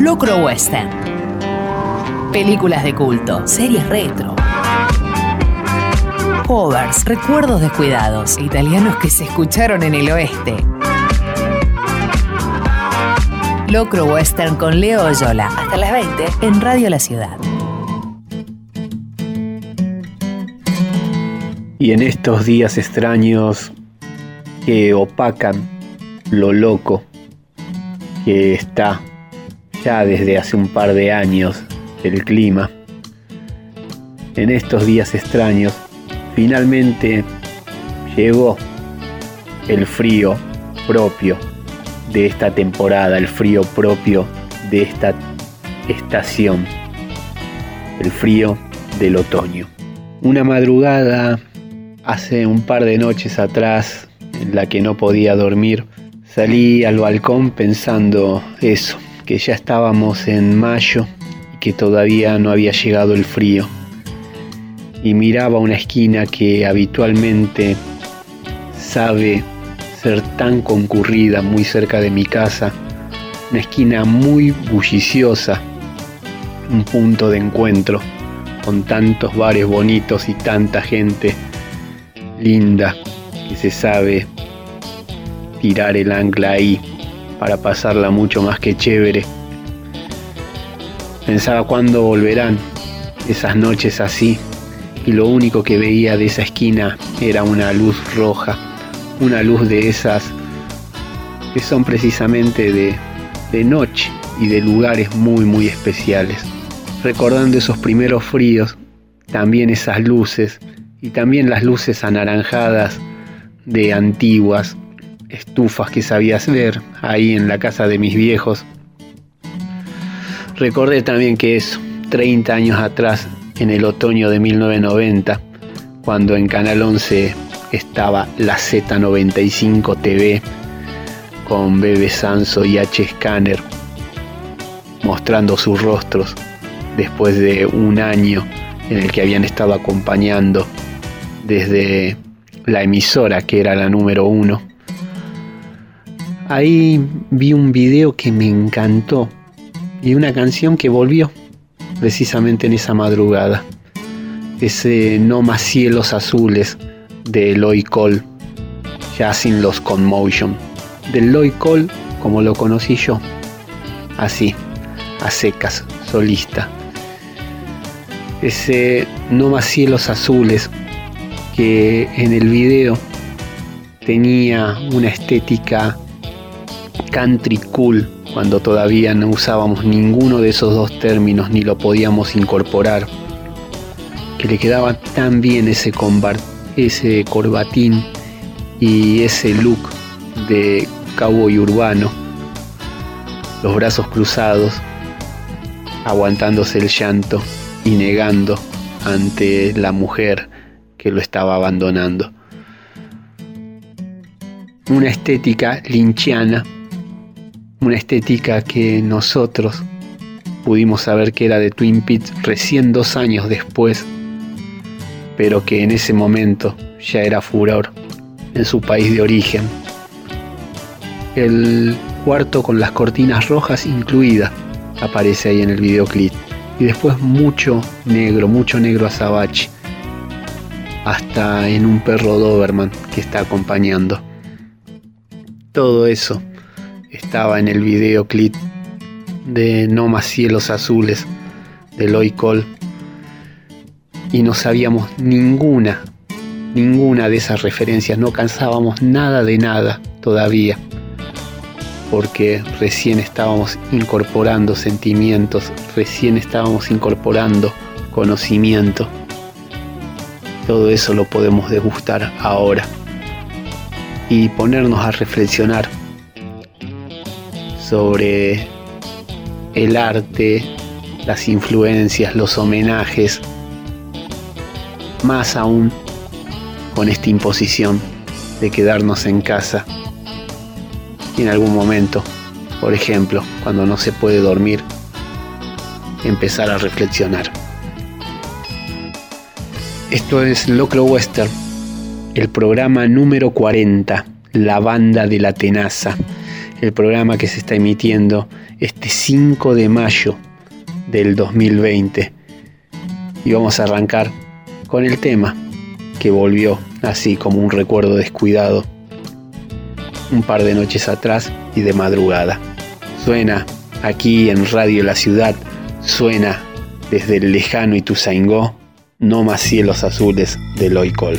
Locro Western. Películas de culto, series retro. Covers, recuerdos descuidados, italianos que se escucharon en el oeste. Locro Western con Leo Oyola. Hasta las 20 en Radio La Ciudad. Y en estos días extraños que opacan lo loco que está ya desde hace un par de años el clima. En estos días extraños, finalmente llegó el frío propio de esta temporada, el frío propio de esta estación, el frío del otoño. Una madrugada hace un par de noches atrás en la que no podía dormir, salí al balcón pensando eso, que ya estábamos en mayo y que todavía no había llegado el frío. Y miraba una esquina que habitualmente sabe ser tan concurrida muy cerca de mi casa, una esquina muy bulliciosa, un punto de encuentro con tantos bares bonitos y tanta gente linda que se sabe tirar el ancla ahí para pasarla mucho más que chévere. Pensaba cuándo volverán esas noches así y lo único que veía de esa esquina era una luz roja, una luz de esas que son precisamente de, de noche y de lugares muy muy especiales. Recordando esos primeros fríos, también esas luces y también las luces anaranjadas de antiguas estufas que sabías ver ahí en la casa de mis viejos. Recordé también que es 30 años atrás, en el otoño de 1990, cuando en Canal 11 estaba la Z95 TV con Bebe Sanso y H. Scanner mostrando sus rostros después de un año en el que habían estado acompañando desde la emisora que era la número uno Ahí vi un video que me encantó y una canción que volvió precisamente en esa madrugada. Ese No más cielos azules de Eloy Cole, ya sin los Conmotion. Del Eloy Cole como lo conocí yo, así, a secas, solista. Ese No más cielos azules que en el video tenía una estética country cool cuando todavía no usábamos ninguno de esos dos términos ni lo podíamos incorporar. Que le quedaba tan bien ese, ese corbatín y ese look de cowboy urbano. Los brazos cruzados, aguantándose el llanto y negando ante la mujer que lo estaba abandonando. Una estética linchiana una estética que nosotros pudimos saber que era de Twin Peaks recién dos años después, pero que en ese momento ya era furor en su país de origen. El cuarto con las cortinas rojas incluida aparece ahí en el videoclip. Y después mucho negro, mucho negro azabache. Hasta en un perro Doberman que está acompañando. Todo eso estaba en el videoclip de No más cielos azules de Loy Cole y no sabíamos ninguna, ninguna de esas referencias, no cansábamos nada de nada todavía, porque recién estábamos incorporando sentimientos, recién estábamos incorporando conocimiento. Todo eso lo podemos degustar ahora y ponernos a reflexionar sobre el arte, las influencias, los homenajes, más aún con esta imposición de quedarnos en casa y en algún momento, por ejemplo, cuando no se puede dormir, empezar a reflexionar. Esto es Locro Western, el programa número 40, La Banda de la Tenaza el programa que se está emitiendo este 5 de mayo del 2020. Y vamos a arrancar con el tema que volvió así como un recuerdo descuidado un par de noches atrás y de madrugada. Suena aquí en Radio La Ciudad, suena desde el lejano Ituzaingó, no más cielos azules de Loicol.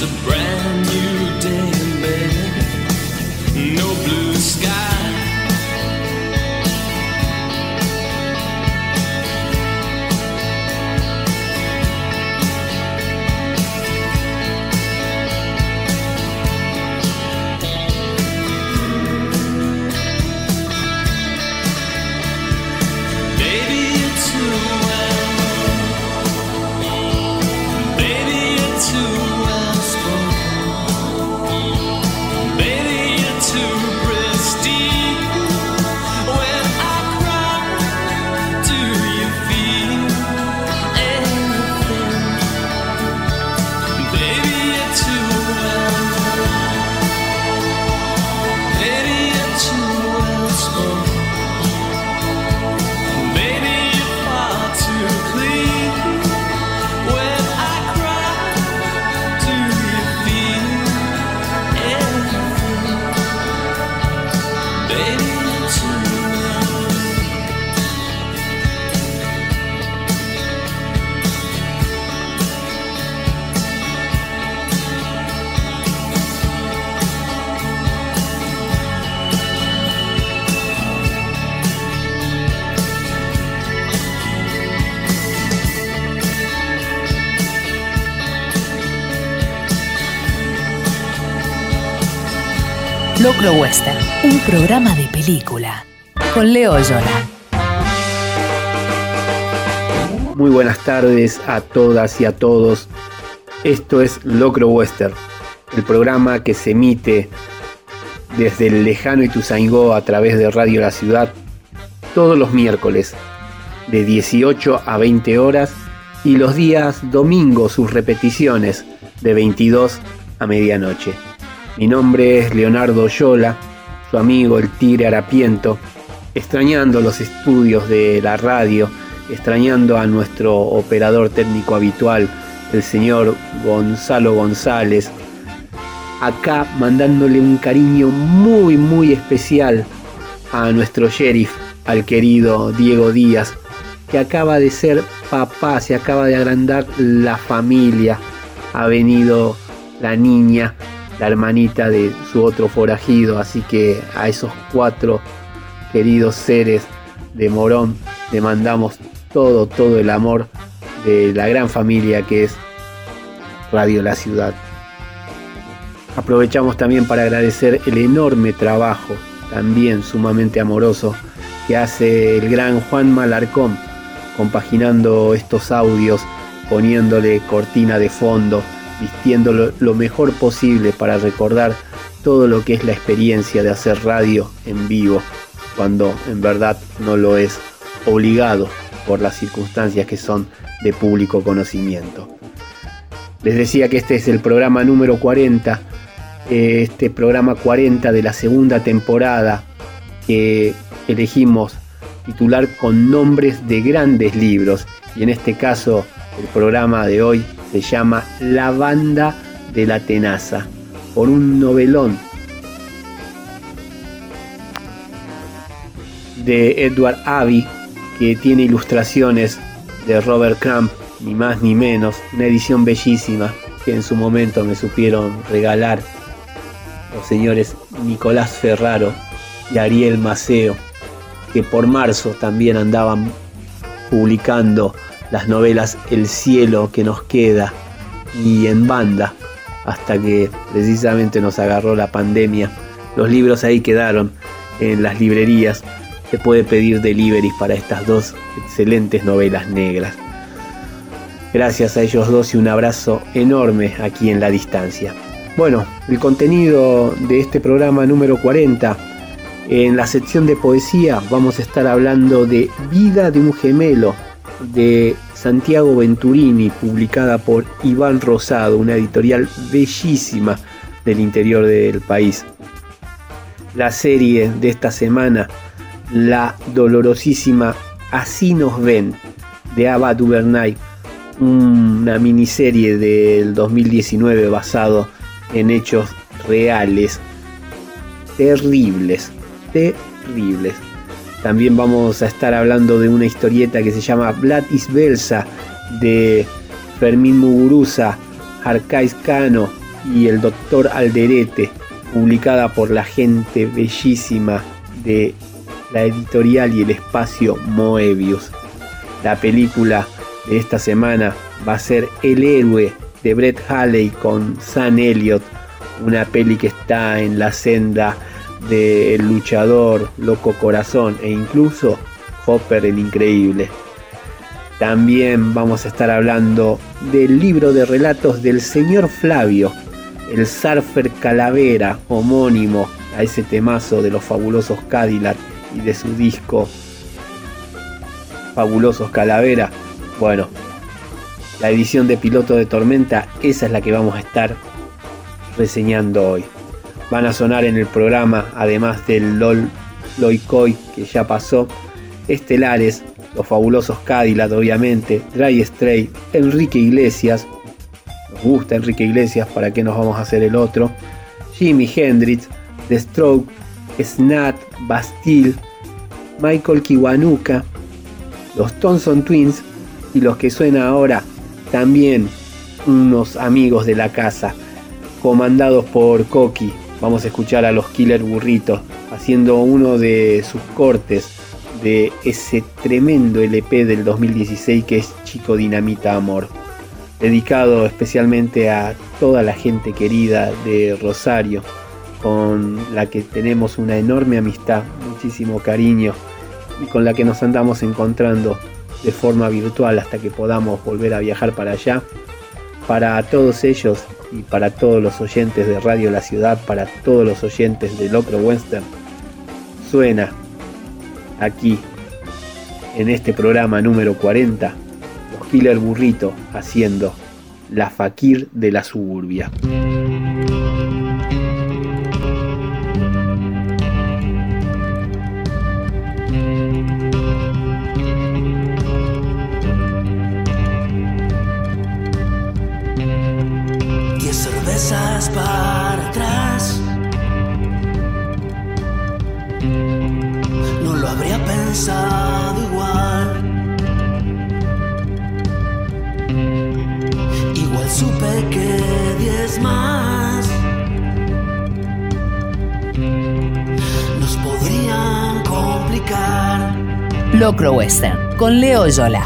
Locro programa de película. Con Leo Yola. Muy buenas tardes a todas y a todos. Esto es Locro Western, el programa que se emite desde el lejano Ituzaingó a través de Radio La Ciudad todos los miércoles de 18 a 20 horas y los días domingos sus repeticiones de 22 a medianoche. Mi nombre es Leonardo Yola, su amigo el Tigre Harapiento, extrañando los estudios de la radio, extrañando a nuestro operador técnico habitual, el señor Gonzalo González, acá mandándole un cariño muy muy especial a nuestro sheriff, al querido Diego Díaz, que acaba de ser papá, se acaba de agrandar la familia, ha venido la niña, la hermanita de su otro forajido, así que a esos cuatro queridos seres de Morón le mandamos todo, todo el amor de la gran familia que es Radio La Ciudad. Aprovechamos también para agradecer el enorme trabajo, también sumamente amoroso, que hace el gran Juan Malarcón, compaginando estos audios, poniéndole cortina de fondo, vistiéndolo lo mejor posible para recordar todo lo que es la experiencia de hacer radio en vivo, cuando en verdad no lo es obligado por las circunstancias que son de público conocimiento. Les decía que este es el programa número 40 este programa 40 de la segunda temporada que elegimos titular con nombres de grandes libros. Y en este caso el programa de hoy se llama La banda de la tenaza, por un novelón de Edward Abbey que tiene ilustraciones de Robert Crumb, ni más ni menos, una edición bellísima que en su momento me supieron regalar los señores Nicolás Ferraro y Ariel Maceo, que por marzo también andaban publicando las novelas El cielo que nos queda y en banda, hasta que precisamente nos agarró la pandemia. Los libros ahí quedaron en las librerías. Se puede pedir delivery para estas dos excelentes novelas negras. Gracias a ellos dos y un abrazo enorme aquí en la distancia. Bueno, el contenido de este programa número 40. En la sección de poesía vamos a estar hablando de Vida de un gemelo de Santiago Venturini, publicada por Iván Rosado, una editorial bellísima del interior del país. La serie de esta semana, la dolorosísima Así nos ven, de Ava DuVernay, una miniserie del 2019 basado en hechos reales terribles, terribles. También vamos a estar hablando de una historieta que se llama Blatis Belsa de Fermín Muguruza, Arcais Cano y el doctor Alderete, publicada por la gente bellísima de la editorial y el espacio Moebius. La película de esta semana va a ser El héroe de Brett Halley con Sam Elliott, una peli que está en la senda del luchador Loco Corazón e incluso Hopper el Increíble. También vamos a estar hablando del libro de relatos del señor Flavio, el Surfer Calavera, homónimo a ese temazo de los fabulosos Cadillac y de su disco Fabulosos Calavera. Bueno, la edición de piloto de Tormenta, esa es la que vamos a estar reseñando hoy. Van a sonar en el programa, además del LOL Loicoy que ya pasó, Estelares, los fabulosos Cadillac obviamente, Dry Stray, Enrique Iglesias, nos gusta Enrique Iglesias, ¿para qué nos vamos a hacer el otro? Jimi Hendrix, The Stroke, Snat, Bastille, Michael Kiwanuka, los Thompson Twins y los que suena ahora también unos amigos de la casa, comandados por Coqui. Vamos a escuchar a los Killer Burritos haciendo uno de sus cortes de ese tremendo LP del 2016 que es Chico Dinamita Amor, dedicado especialmente a toda la gente querida de Rosario, con la que tenemos una enorme amistad, muchísimo cariño y con la que nos andamos encontrando de forma virtual hasta que podamos volver a viajar para allá. Para todos ellos y para todos los oyentes de Radio La Ciudad, para todos los oyentes de Locro Western, suena aquí en este programa número 40 los Killer Burrito haciendo la Fakir de la Suburbia. Locro Western con Leo Yola.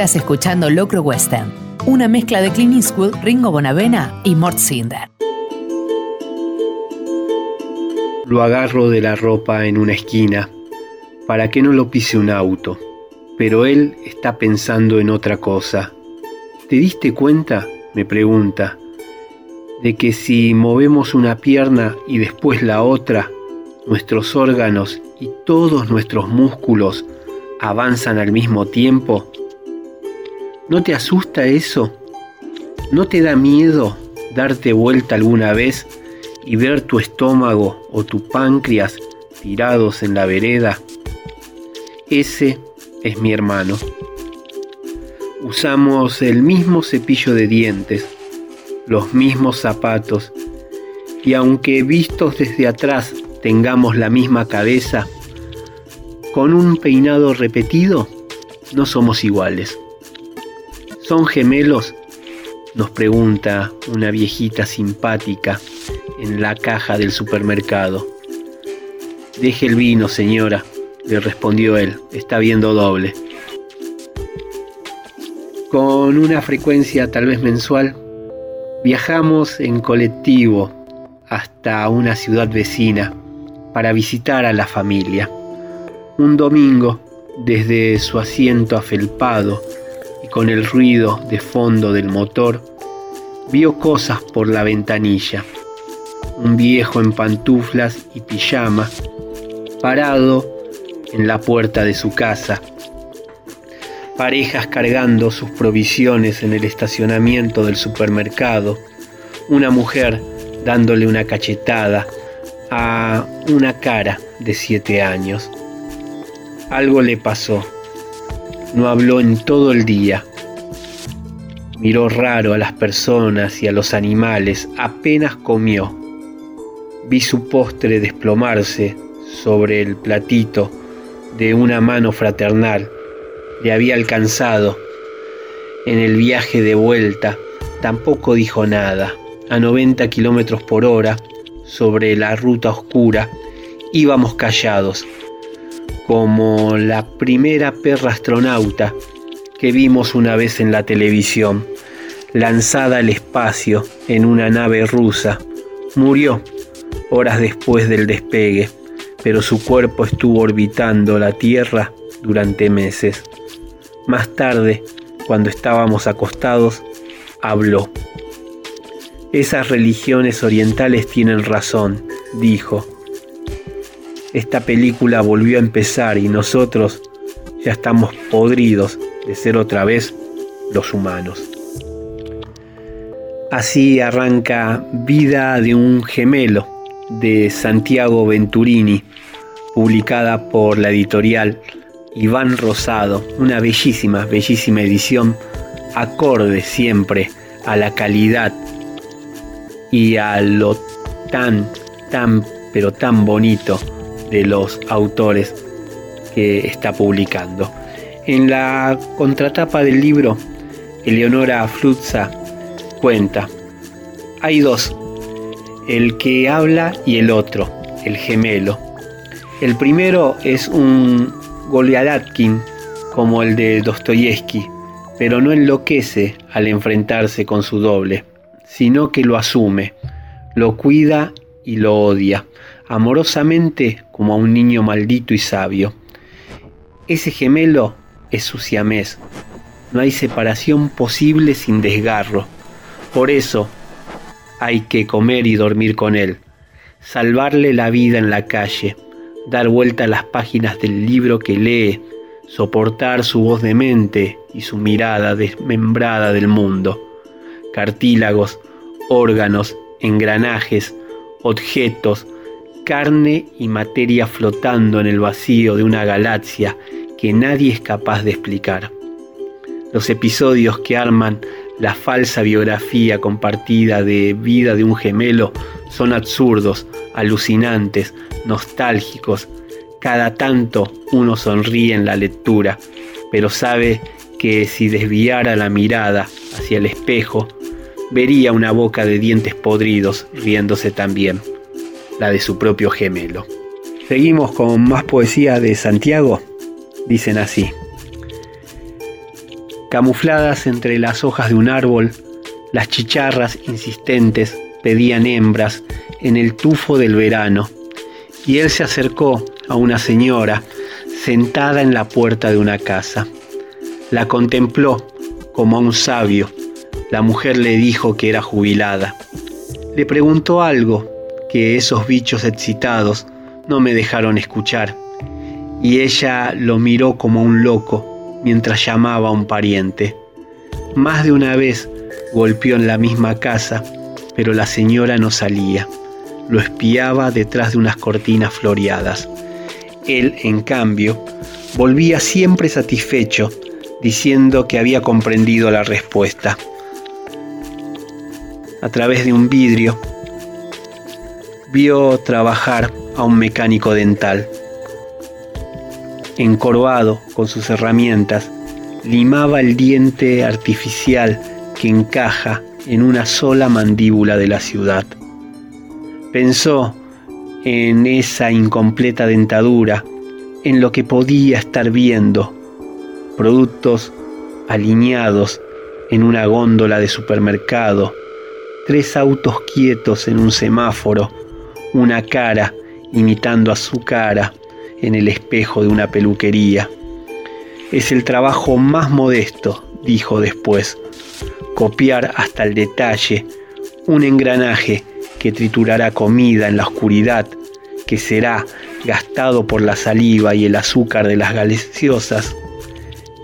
Estás escuchando Locro Western, una mezcla de Clint Eastwood, Ringo Bonavena y Mort Cinder. Lo agarro de la ropa en una esquina para que no lo pise un auto, pero él está pensando en otra cosa. ¿Te diste cuenta? me pregunta, de que si movemos una pierna y después la otra, nuestros órganos y todos nuestros músculos avanzan al mismo tiempo? ¿No te asusta eso? ¿No te da miedo darte vuelta alguna vez y ver tu estómago o tu páncreas tirados en la vereda? Ese es mi hermano. Usamos el mismo cepillo de dientes, los mismos zapatos, y aunque vistos desde atrás tengamos la misma cabeza, con un peinado repetido no somos iguales. ¿Son gemelos? Nos pregunta una viejita simpática en la caja del supermercado. Deje el vino, señora, le respondió él, está viendo doble. Con una frecuencia tal vez mensual, viajamos en colectivo hasta una ciudad vecina para visitar a la familia. Un domingo, desde su asiento afelpado con el ruido de fondo del motor, vio cosas por la ventanilla. Un viejo en pantuflas y pijama, parado en la puerta de su casa. Parejas cargando sus provisiones en el estacionamiento del supermercado. Una mujer dándole una cachetada a una cara de siete años. Algo le pasó. No habló en todo el día. Miró raro a las personas y a los animales. Apenas comió. Vi su postre desplomarse sobre el platito de una mano fraternal. Le había alcanzado. En el viaje de vuelta tampoco dijo nada. A 90 kilómetros por hora, sobre la ruta oscura, íbamos callados como la primera perra astronauta que vimos una vez en la televisión, lanzada al espacio en una nave rusa. Murió horas después del despegue, pero su cuerpo estuvo orbitando la Tierra durante meses. Más tarde, cuando estábamos acostados, habló. Esas religiones orientales tienen razón, dijo esta película volvió a empezar y nosotros ya estamos podridos de ser otra vez los humanos. Así arranca Vida de un gemelo de Santiago Venturini, publicada por la editorial Iván Rosado, una bellísima, bellísima edición, acorde siempre a la calidad y a lo tan, tan, pero tan bonito de los autores que está publicando. En la contratapa del libro, Eleonora Fruzza cuenta, hay dos, el que habla y el otro, el gemelo. El primero es un Goliadatkin como el de Dostoyevsky, pero no enloquece al enfrentarse con su doble, sino que lo asume, lo cuida y lo odia amorosamente como a un niño maldito y sabio. Ese gemelo es su siamés. No hay separación posible sin desgarro. Por eso hay que comer y dormir con él, salvarle la vida en la calle, dar vuelta a las páginas del libro que lee, soportar su voz demente y su mirada desmembrada del mundo. Cartílagos, órganos, engranajes, objetos, carne y materia flotando en el vacío de una galaxia que nadie es capaz de explicar. Los episodios que arman la falsa biografía compartida de vida de un gemelo son absurdos, alucinantes, nostálgicos. Cada tanto uno sonríe en la lectura, pero sabe que si desviara la mirada hacia el espejo, vería una boca de dientes podridos riéndose también la de su propio gemelo. Seguimos con más poesía de Santiago. Dicen así. Camufladas entre las hojas de un árbol, las chicharras insistentes pedían hembras en el tufo del verano, y él se acercó a una señora sentada en la puerta de una casa. La contempló como a un sabio. La mujer le dijo que era jubilada. Le preguntó algo que esos bichos excitados no me dejaron escuchar, y ella lo miró como un loco mientras llamaba a un pariente. Más de una vez golpeó en la misma casa, pero la señora no salía. Lo espiaba detrás de unas cortinas floreadas. Él, en cambio, volvía siempre satisfecho, diciendo que había comprendido la respuesta. a través de un vidrio, vio trabajar a un mecánico dental. Encorvado con sus herramientas, limaba el diente artificial que encaja en una sola mandíbula de la ciudad. Pensó en esa incompleta dentadura, en lo que podía estar viendo, productos alineados en una góndola de supermercado, tres autos quietos en un semáforo, una cara imitando a su cara en el espejo de una peluquería. Es el trabajo más modesto, dijo después, copiar hasta el detalle un engranaje que triturará comida en la oscuridad, que será gastado por la saliva y el azúcar de las gaseosas,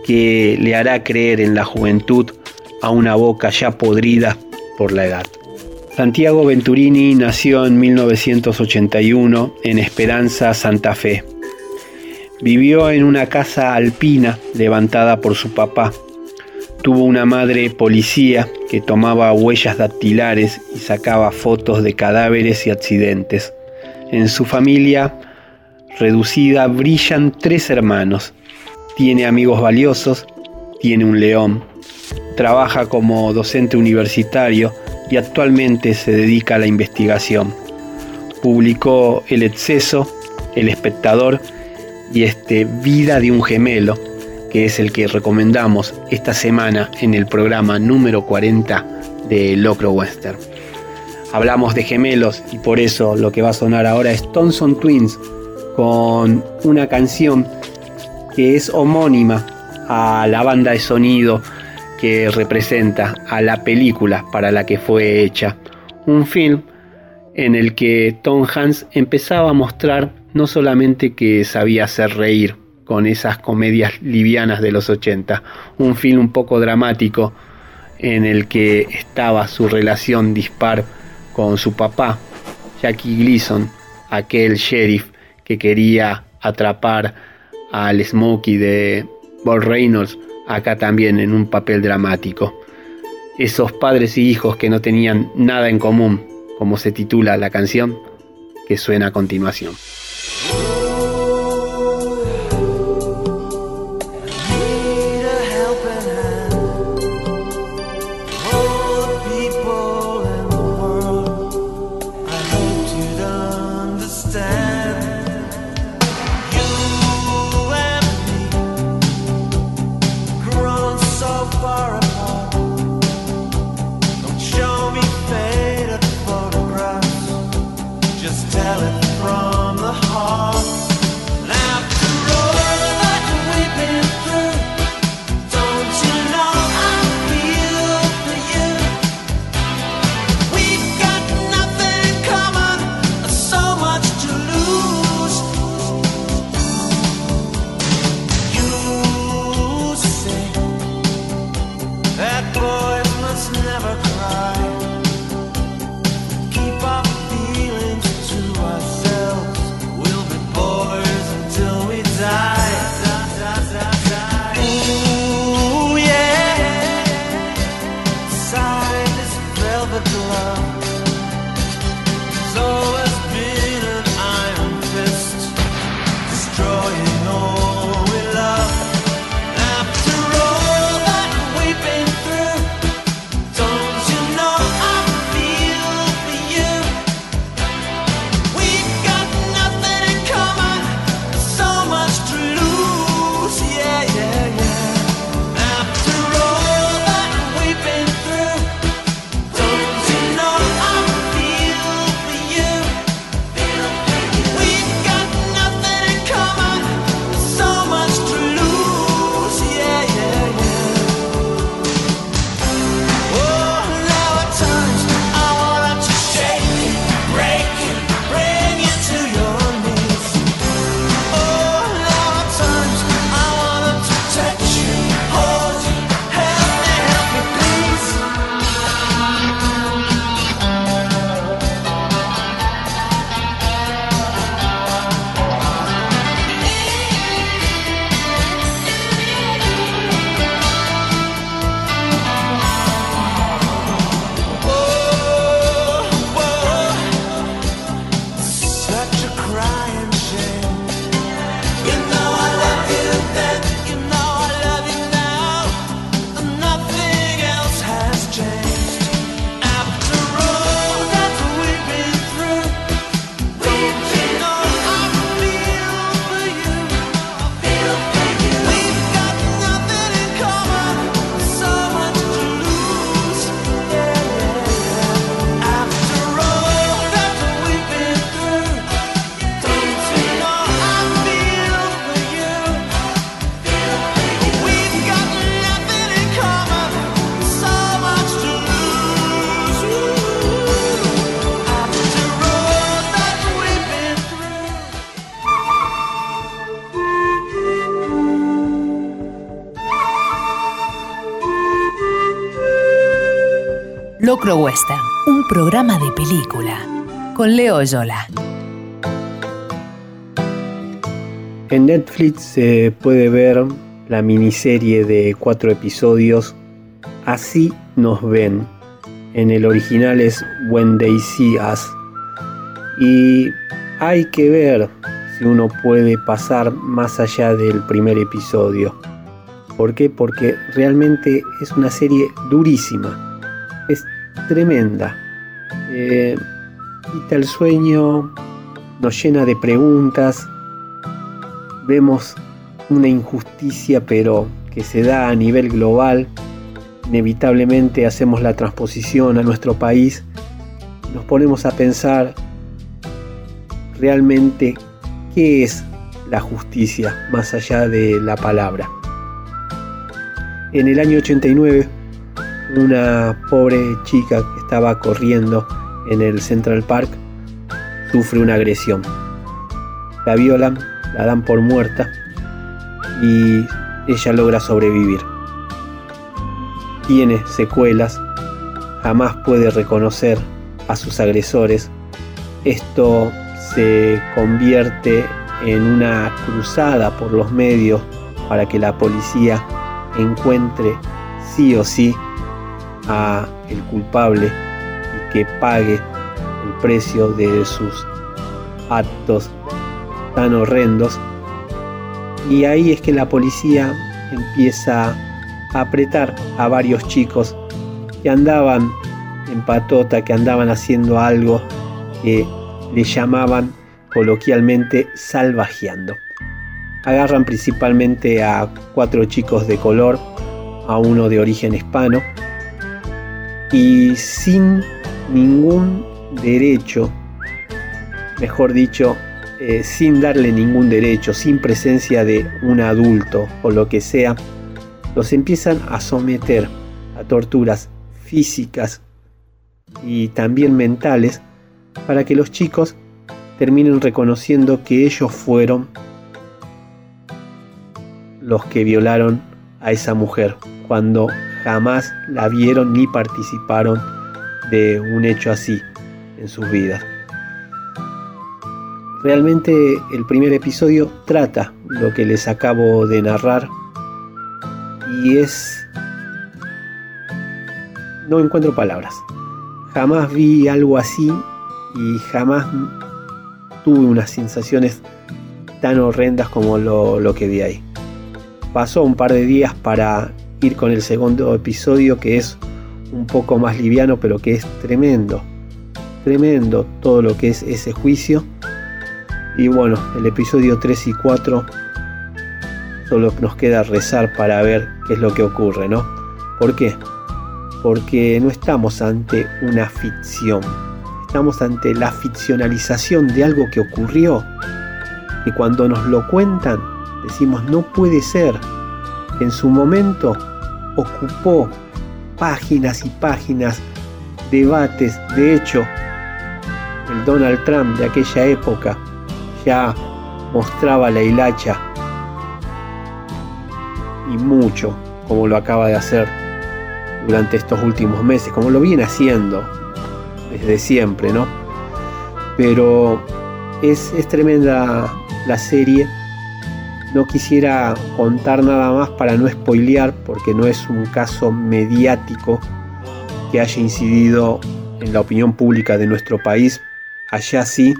que le hará creer en la juventud a una boca ya podrida por la edad. Santiago Venturini nació en 1981 en Esperanza, Santa Fe. Vivió en una casa alpina levantada por su papá. Tuvo una madre policía que tomaba huellas dactilares y sacaba fotos de cadáveres y accidentes. En su familia reducida brillan tres hermanos. Tiene amigos valiosos, tiene un león, trabaja como docente universitario y actualmente se dedica a la investigación. Publicó El exceso, El espectador y este Vida de un gemelo, que es el que recomendamos esta semana en el programa número 40 de Locro Western. Hablamos de gemelos y por eso lo que va a sonar ahora es Thompson Twins con una canción que es homónima a la banda de sonido que representa a la película para la que fue hecha. Un film en el que Tom Hanks empezaba a mostrar no solamente que sabía hacer reír con esas comedias livianas de los 80, un film un poco dramático en el que estaba su relación dispar con su papá, Jackie Gleason, aquel sheriff que quería atrapar al Smokey de Bob Reynolds acá también en un papel dramático. Esos padres y hijos que no tenían nada en común, como se titula la canción que suena a continuación. Programa de película con Leo Yola. En Netflix se puede ver la miniserie de cuatro episodios Así nos ven. En el original es When They See Us. Y hay que ver si uno puede pasar más allá del primer episodio. ¿Por qué? Porque realmente es una serie durísima. Es tremenda. Eh, quita el sueño, nos llena de preguntas. Vemos una injusticia pero que se da a nivel global. Inevitablemente hacemos la transposición a nuestro país. Nos ponemos a pensar realmente qué es la justicia más allá de la palabra. En el año 89, una pobre chica que estaba corriendo en el Central Park sufre una agresión. La violan, la dan por muerta y ella logra sobrevivir. Tiene secuelas, jamás puede reconocer a sus agresores. Esto se convierte en una cruzada por los medios para que la policía encuentre sí o sí a el culpable y que pague el precio de sus actos tan horrendos y ahí es que la policía empieza a apretar a varios chicos que andaban en patota, que andaban haciendo algo que le llamaban coloquialmente salvajeando. Agarran principalmente a cuatro chicos de color, a uno de origen hispano, y sin ningún derecho, mejor dicho, eh, sin darle ningún derecho, sin presencia de un adulto o lo que sea, los empiezan a someter a torturas físicas y también mentales para que los chicos terminen reconociendo que ellos fueron los que violaron a esa mujer cuando jamás la vieron ni participaron de un hecho así en sus vidas. Realmente el primer episodio trata lo que les acabo de narrar y es... No encuentro palabras. Jamás vi algo así y jamás tuve unas sensaciones tan horrendas como lo, lo que vi ahí. Pasó un par de días para ir con el segundo episodio que es un poco más liviano pero que es tremendo. Tremendo todo lo que es ese juicio y bueno, el episodio 3 y 4 solo nos queda rezar para ver qué es lo que ocurre, ¿no? ¿Por qué? Porque no estamos ante una ficción, estamos ante la ficcionalización de algo que ocurrió, y cuando nos lo cuentan decimos no puede ser. En su momento ocupó páginas y páginas, debates, de hecho, el Donald Trump de aquella época ya mostraba la hilacha y mucho como lo acaba de hacer durante estos últimos meses, como lo viene haciendo desde siempre, ¿no? Pero es, es tremenda la serie. No quisiera contar nada más para no spoilear, porque no es un caso mediático que haya incidido en la opinión pública de nuestro país. Allá sí,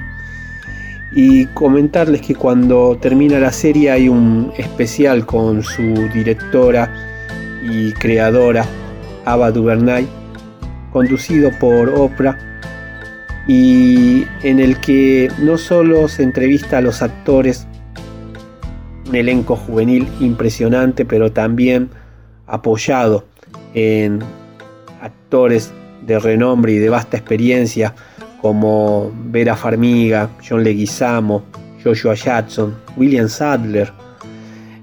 y comentarles que cuando termina la serie hay un especial con su directora y creadora Ava DuVernay conducido por Oprah y en el que no solo se entrevista a los actores un elenco juvenil impresionante pero también apoyado en actores de renombre y de vasta experiencia como Vera Farmiga, John Leguizamo, Joshua Jackson, William Sadler,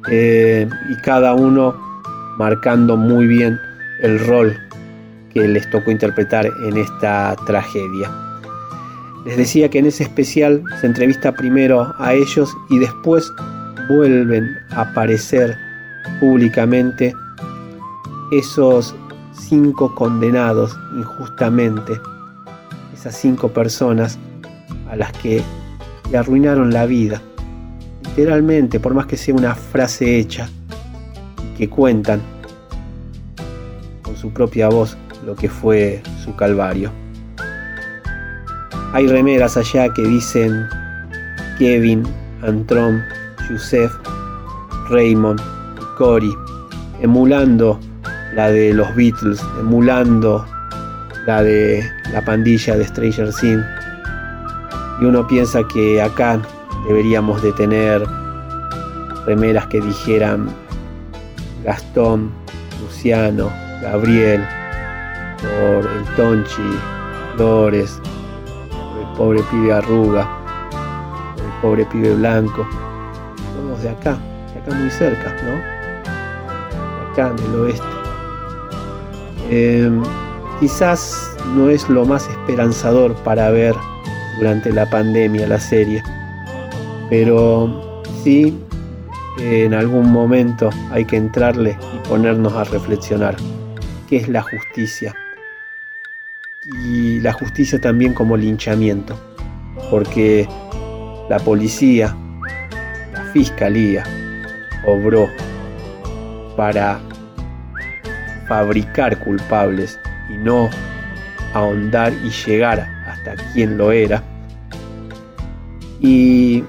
eh, y cada uno marcando muy bien el rol que les tocó interpretar en esta tragedia. Les decía que en ese especial se entrevista primero a ellos y después vuelven a aparecer públicamente esos cinco condenados injustamente, esas cinco personas a las que le arruinaron la vida, literalmente, por más que sea una frase hecha, que cuentan con su propia voz lo que fue su calvario. Hay remeras allá que dicen Kevin, Antron, Yusef, Raymond Cory, emulando la de los Beatles, emulando la de la pandilla de Stranger Things. Y uno piensa que acá deberíamos de tener remeras que dijeran Gastón, Luciano, Gabriel, por el Tonchi, Flores, el pobre pibe Arruga, el pobre pibe Blanco, de acá, de acá muy cerca, ¿no? De acá, del oeste. Em, quizás no es lo más esperanzador para ver durante la pandemia la serie, pero sí en algún momento hay que entrarle y ponernos a reflexionar qué es la justicia. Y la justicia también como linchamiento, porque la policía, fiscalía, obró para fabricar culpables y no ahondar y llegar hasta quien lo era. Y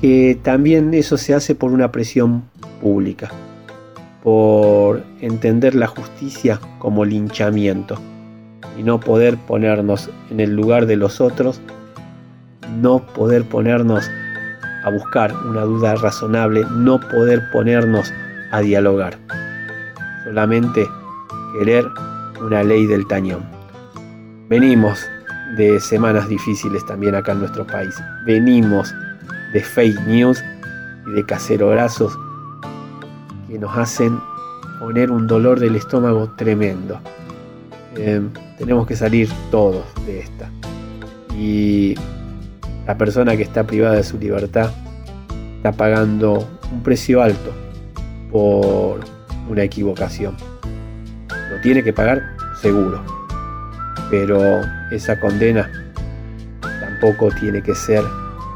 que también eso se hace por una presión pública, por entender la justicia como linchamiento y no poder ponernos en el lugar de los otros, no poder ponernos a buscar una duda razonable, no poder ponernos a dialogar, solamente querer una ley del tañón. Venimos de semanas difíciles también acá en nuestro país, venimos de fake news y de cacerolazos que nos hacen poner un dolor del estómago tremendo. Em, tenemos que salir todos de esta. Y la persona que está privada de su libertad está pagando un precio alto por una equivocación. Lo tiene que pagar seguro, pero esa condena tampoco tiene que ser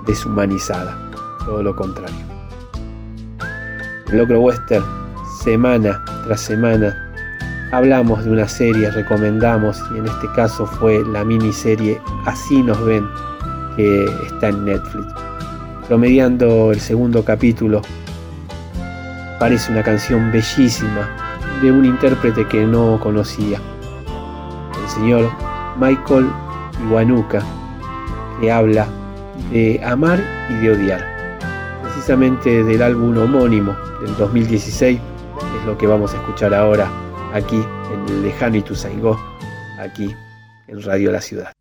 deshumanizada, todo lo contrario. En Locro Western, semana tras semana, hablamos de una serie, recomendamos, y en este caso fue la miniserie Así nos ven, que está en Netflix. Promediando el segundo capítulo, parece una canción bellísima de un intérprete que no conocía, el señor Michael Iwanuka, que habla de amar y de odiar. Precisamente del álbum homónimo del 2016 es lo que vamos a escuchar ahora aquí en el lejano Ituzaingó, aquí en Radio La Ciudad.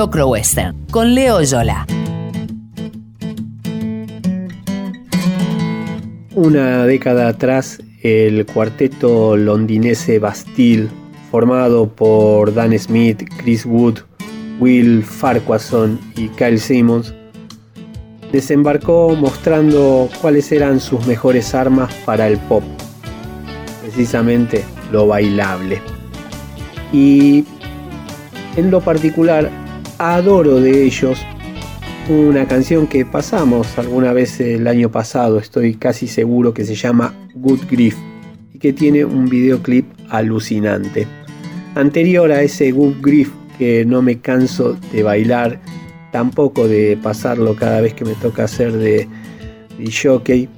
Locro Western con Leo Yola. Una década atrás, el cuarteto londinense Bastille, formado por Dan Smith, Chris Wood, Will Farquharson y Kyle Simmons, desembarcó mostrando cuáles eran sus mejores armas para el pop, precisamente lo bailable. Y en lo particular, adoro de ellos una canción que pasamos alguna vez el año pasado, estoy casi seguro que se llama Good Grief y que tiene un videoclip alucinante. Anterior a ese Good Grief que no me canso de bailar, tampoco de pasarlo cada vez que me toca hacer de, de jockey,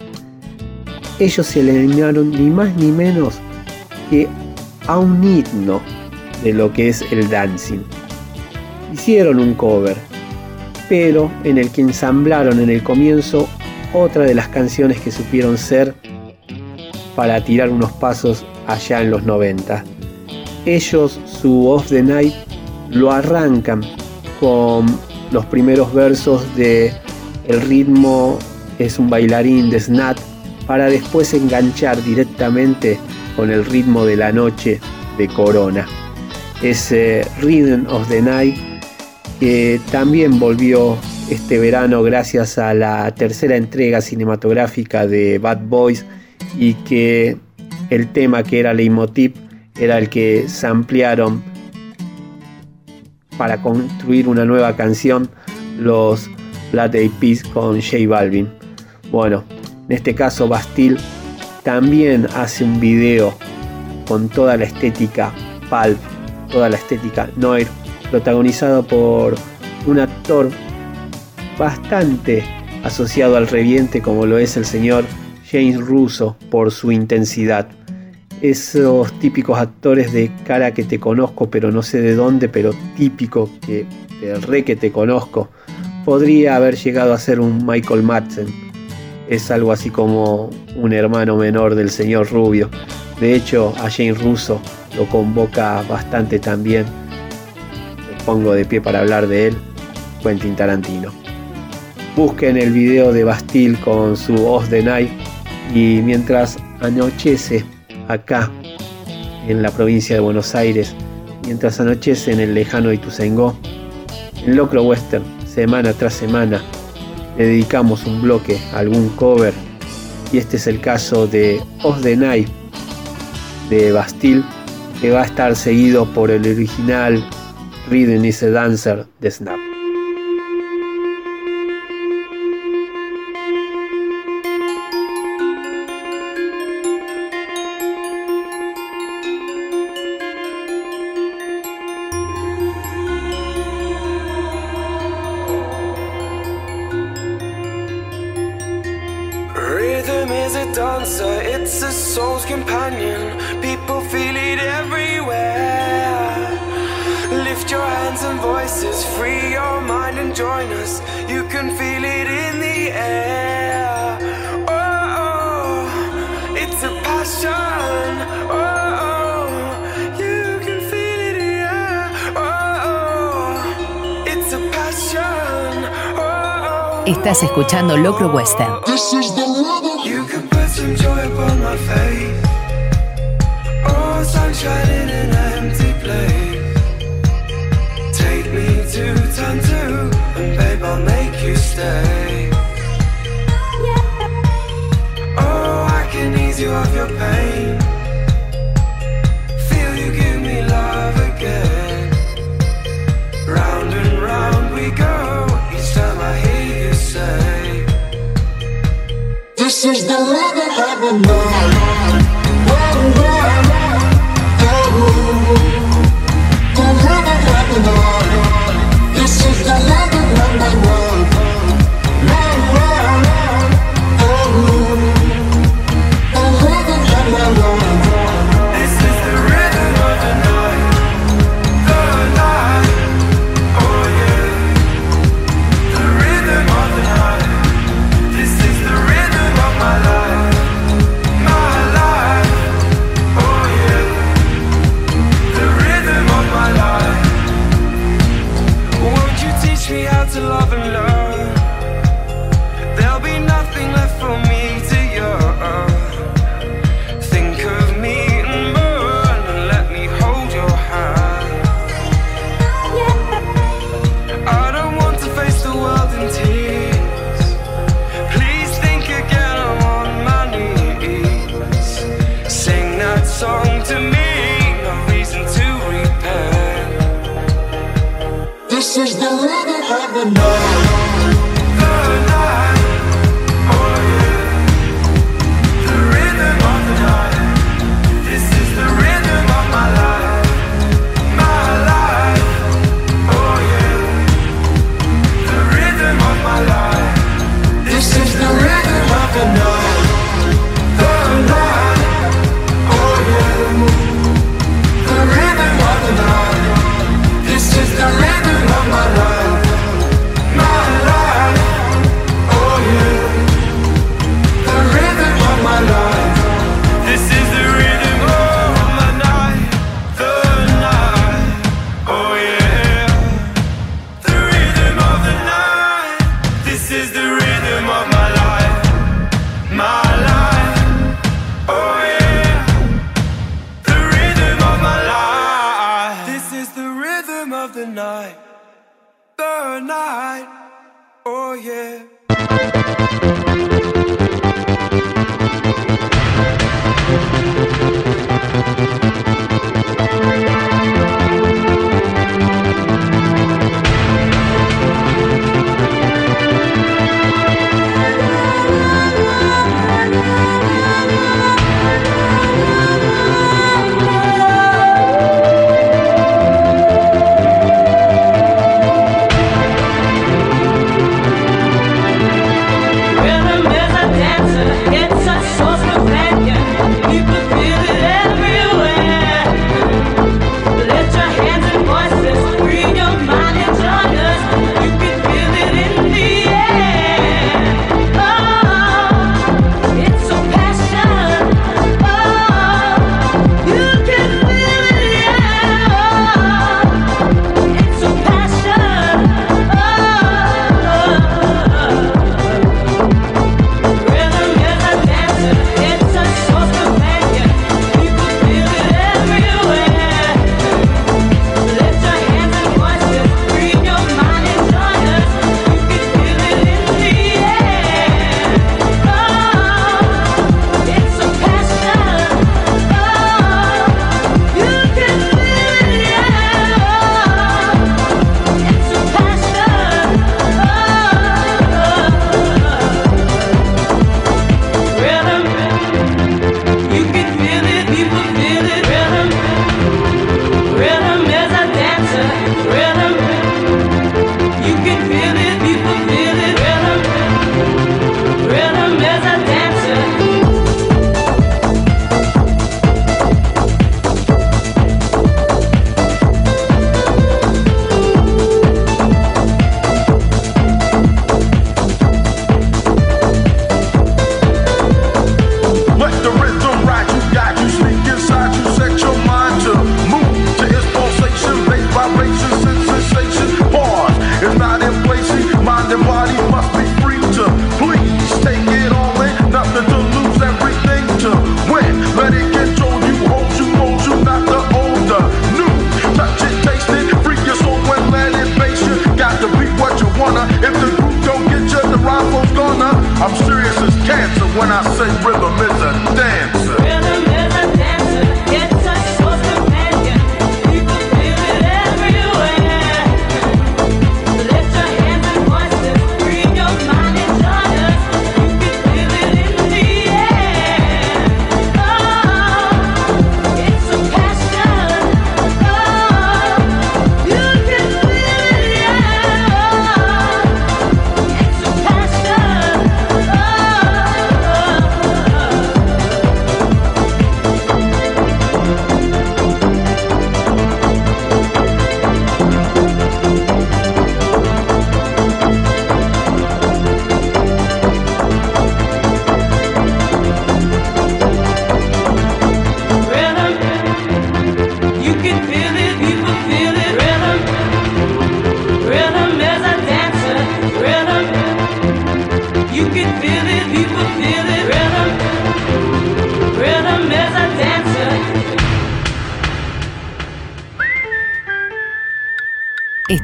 ellos se eliminaron ni más ni menos que a un himno de lo que es el dancing. Hicieron un cover pero en el que ensamblaron en el comienzo otra de las canciones que supieron ser para tirar unos pasos allá en los 90. Ellos su Off the Night lo arrancan con los primeros versos de el ritmo es un bailarín de snap para después enganchar directamente con el ritmo de la noche de Corona. Ese Rhythm of the Night que también volvió este verano gracias a la tercera entrega cinematográfica de Bad Boys y que el tema que era Leitmotiv era el que se ampliaron para construir una nueva canción los Black Eyed Peas con J Balvin. Bueno, en este caso Bastille también hace un video con toda la estética pulp, toda la estética noir protagonizado por un actor bastante asociado al reviente como lo es el señor James Russo por su intensidad. Esos típicos actores de cara que te conozco pero no sé de dónde, pero típico que el re que te conozco. Podría haber llegado a ser un Michael Madsen. Es algo así como un hermano menor del señor Rubio. De hecho, a James Russo lo convoca bastante también pongo de pie para hablar de él, Quentin Tarantino. Busquen el video de Bastille con su Oz de Night y mientras anochece acá en la provincia de Buenos Aires, mientras anochece en el lejano Ituzaingó, en Locro Western, semana tras semana, le dedicamos un bloque a algún cover y este es el caso de Oz the Night de Bastille que va a estar seguido por el original Rhythm is Dancer de Snap. Escuchando Locro Western.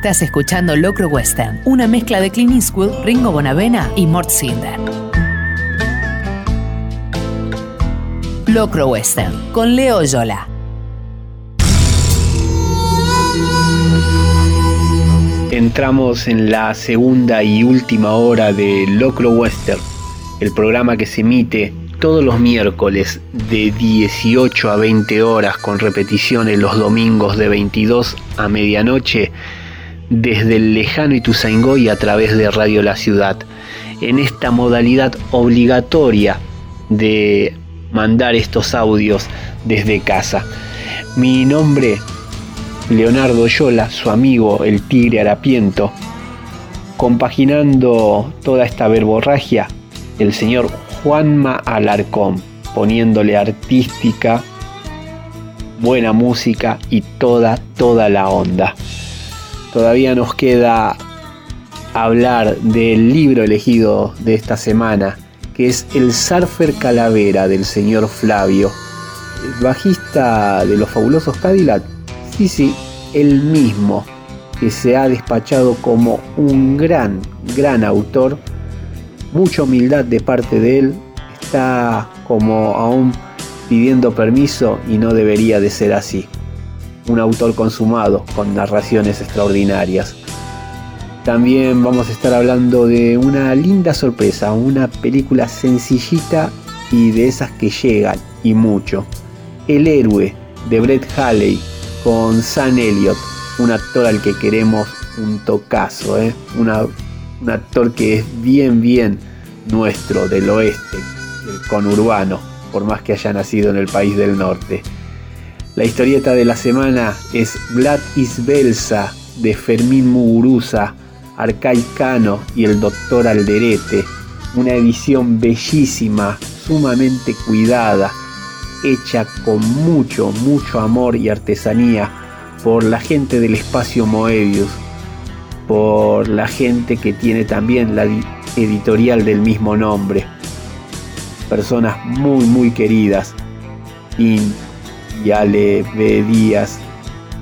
Estás escuchando Locro Western, una mezcla de Clint Eastwood, Ringo Bonavena y Mort Sinder. Locro Western, con Leo Yola. Entramos en la segunda y última hora de Locro Western, el programa que se emite todos los miércoles de 18 a 20 horas con repeticiones los domingos de 22 a medianoche desde el lejano Ituzaingó a través de Radio La Ciudad, en esta modalidad obligatoria de mandar estos audios desde casa. Mi nombre, Leonardo Yola, su amigo el Tigre Harapiento, compaginando toda esta verborragia, el señor Juanma Alarcón, poniéndole artística, buena música y toda, toda la onda. Todavía nos queda hablar del libro elegido de esta semana, que es El Surfer Calavera del señor Flavio, bajista de los fabulosos Cadillac. Sí, sí, el mismo, que se ha despachado como un gran, gran autor. Mucha humildad de parte de él. Está como aún pidiendo permiso y no debería de ser así un autor consumado con narraciones extraordinarias. También vamos a estar hablando de una linda sorpresa, una película sencillita y de esas que llegan y mucho. El héroe de Brett Halley con Sam Elliott, un actor al que queremos un tocazo, ¿eh? un actor que es bien, bien nuestro del oeste, el conurbano, por más que haya nacido en el país del norte. La historieta de la semana es Vlad Isbelsa de Fermín Muguruza, Arcai Cano y el Doctor Alderete. Una edición bellísima, sumamente cuidada, hecha con mucho, mucho amor y artesanía por la gente del espacio Moebius, por la gente que tiene también la editorial del mismo nombre. Personas muy, muy queridas. Y Ale B. Díaz.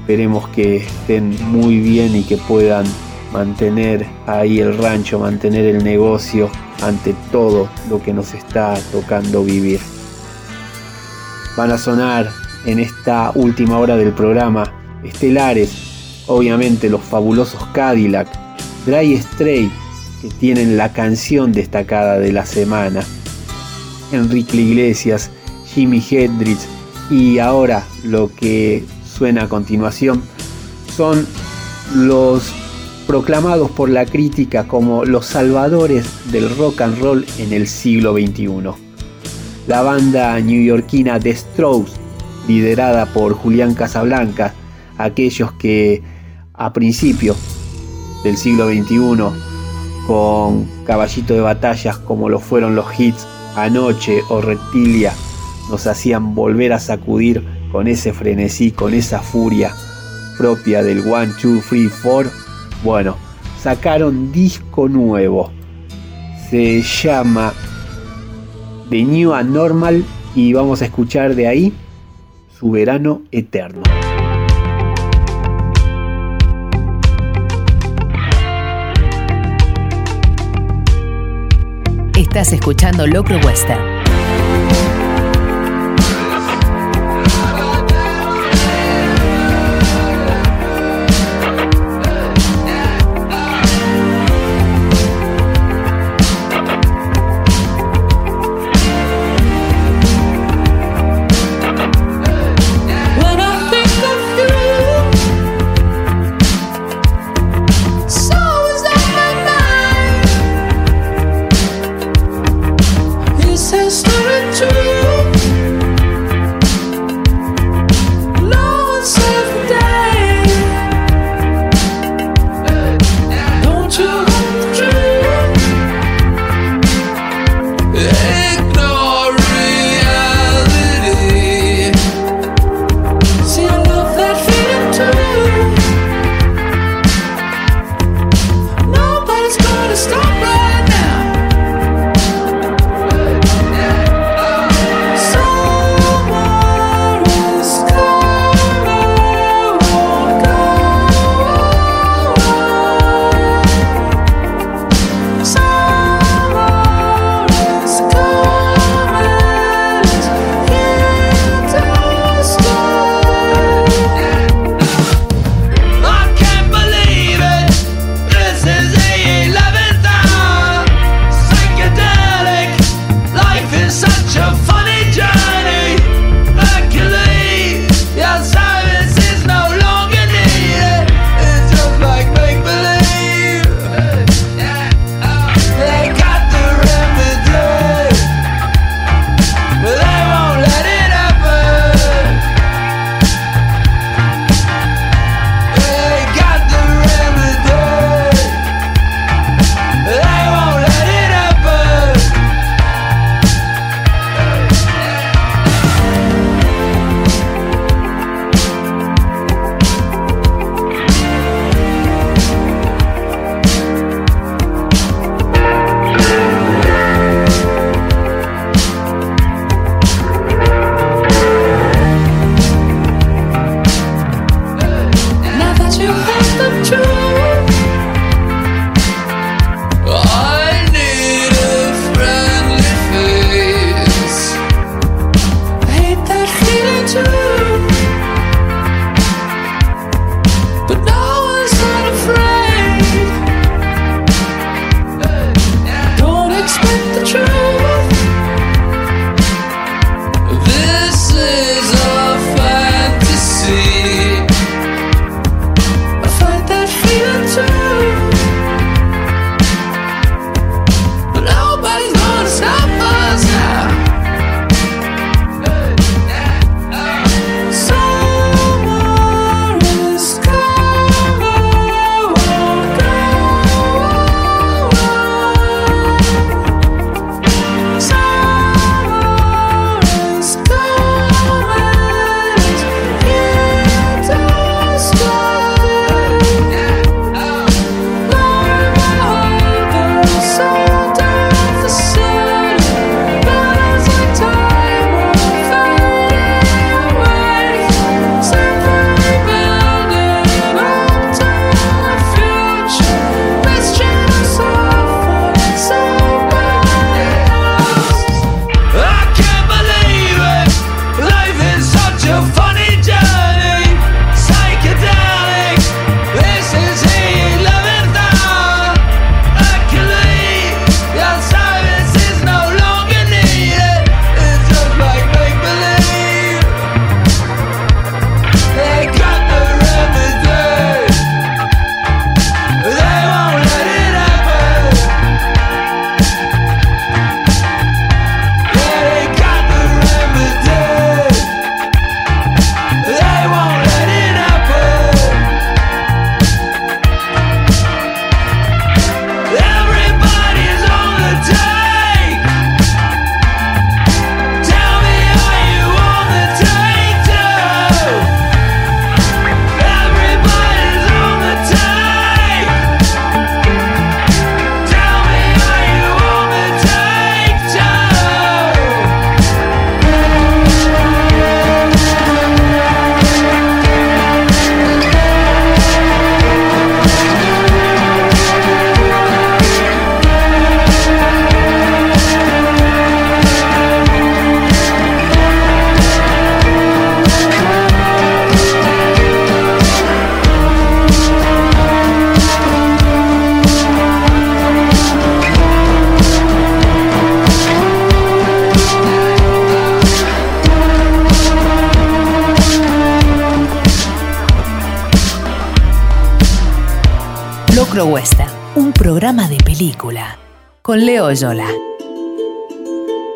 Esperemos que estén muy bien y que puedan mantener ahí el rancho, mantener el negocio ante todo lo que nos está tocando vivir. Van a sonar en esta última hora del programa estelares, obviamente los fabulosos Cadillac, Dry Stray, que tienen la canción destacada de la semana, Enrique Iglesias, Jimi Hendrix, y ahora lo que suena a continuación son los proclamados por la crítica como los salvadores del rock and roll en el siglo XXI. La banda neoyorquina The Strokes, liderada por Julián Casablanca, aquellos que a principios del siglo XXI, con caballito de batallas como lo fueron los hits Anoche o Reptilia, nos hacían volver a sacudir con ese frenesí, con esa furia propia del 1, 2, 3, 4. Bueno, sacaron disco nuevo. Se llama The New Anormal y vamos a escuchar de ahí su verano eterno. Estás escuchando Locro Western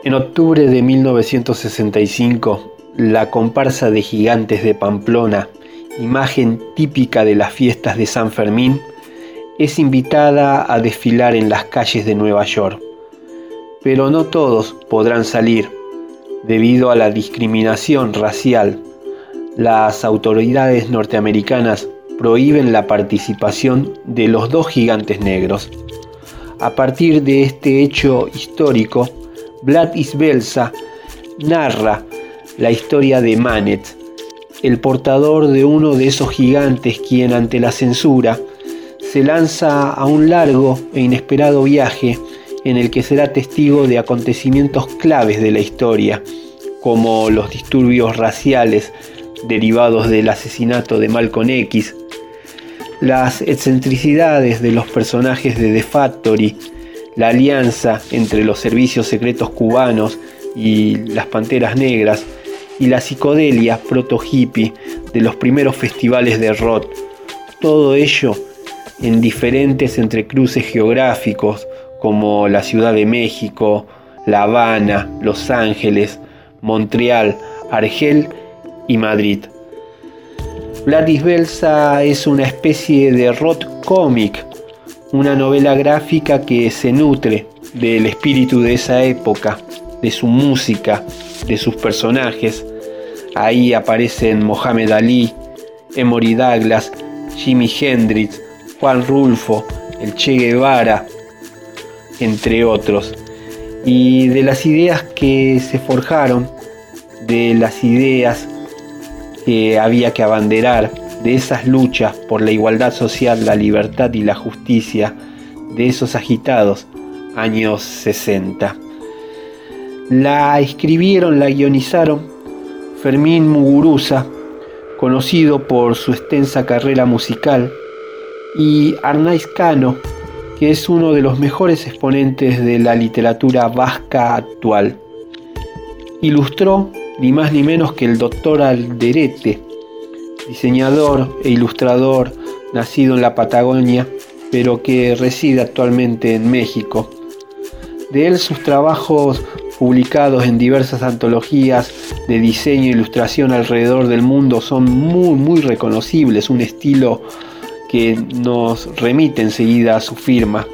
En octubre de 1965, la comparsa de gigantes de Pamplona, imagen típica de las fiestas de San Fermín, es invitada a desfilar en las calles de Nueva York. Pero no todos podrán salir debido a la discriminación racial. Las autoridades norteamericanas prohíben la participación de los dos gigantes negros. A partir de este hecho histórico, Vlad Isbelsa narra la historia de Manet, el portador de uno de esos gigantes quien ante la censura se lanza a un largo e inesperado viaje en el que será testigo de acontecimientos claves de la historia, como los disturbios raciales derivados del asesinato de Malcolm X, las excentricidades de los personajes de The Factory, la alianza entre los servicios secretos cubanos y las Panteras Negras, y la psicodelia proto-hippie de los primeros festivales de rock. Todo ello en diferentes entrecruces geográficos como la Ciudad de México, La Habana, Los Ángeles, Montreal, Argel y Madrid. Vladis Belsa es una especie de rock cómic, una novela gráfica que se nutre del espíritu de esa época, de su música, de sus personajes. Ahí aparecen Mohamed Ali, Emory Douglas, Jimi Hendrix, Juan Rulfo, el Che Guevara, entre otros. Y de las ideas que se forjaron, de las ideas que había que abanderar, de esas luchas por la igualdad social, la libertad y la justicia, de esos agitados años 60. La escribieron, la guionizaron Fermín Muguruza, conocido por su extensa carrera musical, y Arnaiz Cano, que es uno de los mejores exponentes de la literatura vasca actual. Ilustró ni más ni menos que el doctor Alderete, diseñador e ilustrador nacido en la Patagonia, pero que reside actualmente en México. De él sus trabajos publicados en diversas antologías de diseño e ilustración alrededor del mundo son muy muy reconocibles, un estilo que nos remite enseguida a su firma.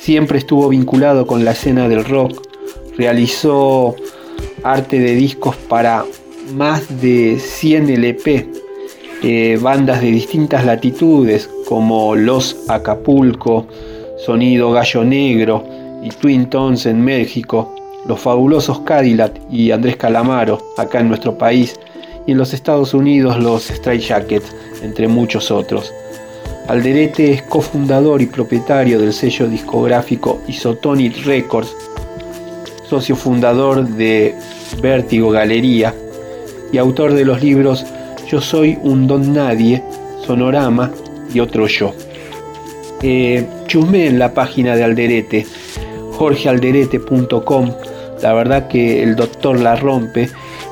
Siempre estuvo vinculado con la escena del rock, realizó arte de discos para más de 100 LP, eh, bandas de distintas latitudes como Los Acapulco, Sonido Gallo Negro y Twin Tones en México, los fabulosos Cadillac y Andrés Calamaro acá en nuestro país y en los Estados Unidos los Stray Jackets, entre muchos otros. Alderete es cofundador y propietario del sello discográfico Isotonic Records, socio fundador de Vértigo Galería y autor de los libros Yo soy un don nadie, Sonorama y otro yo. Eh, chusme en la página de Alderete, jorgealderete.com. La verdad que el doctor la rompe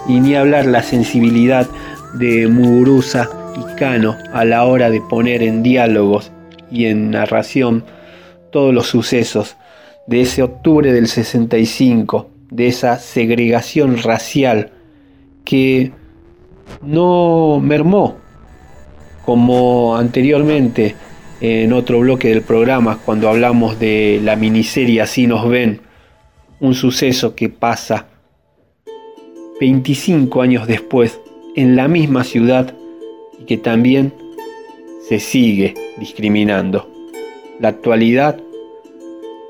y ni hablar la sensibilidad de Muguruza y Cano a la hora de poner en diálogos y en narración todos los sucesos de ese octubre del 65, de esa segregación racial que no mermó como anteriormente en otro bloque del programa cuando hablamos de la miniserie Así nos ven, un suceso que pasa 25 años después en la misma ciudad y que también se sigue discriminando. La actualidad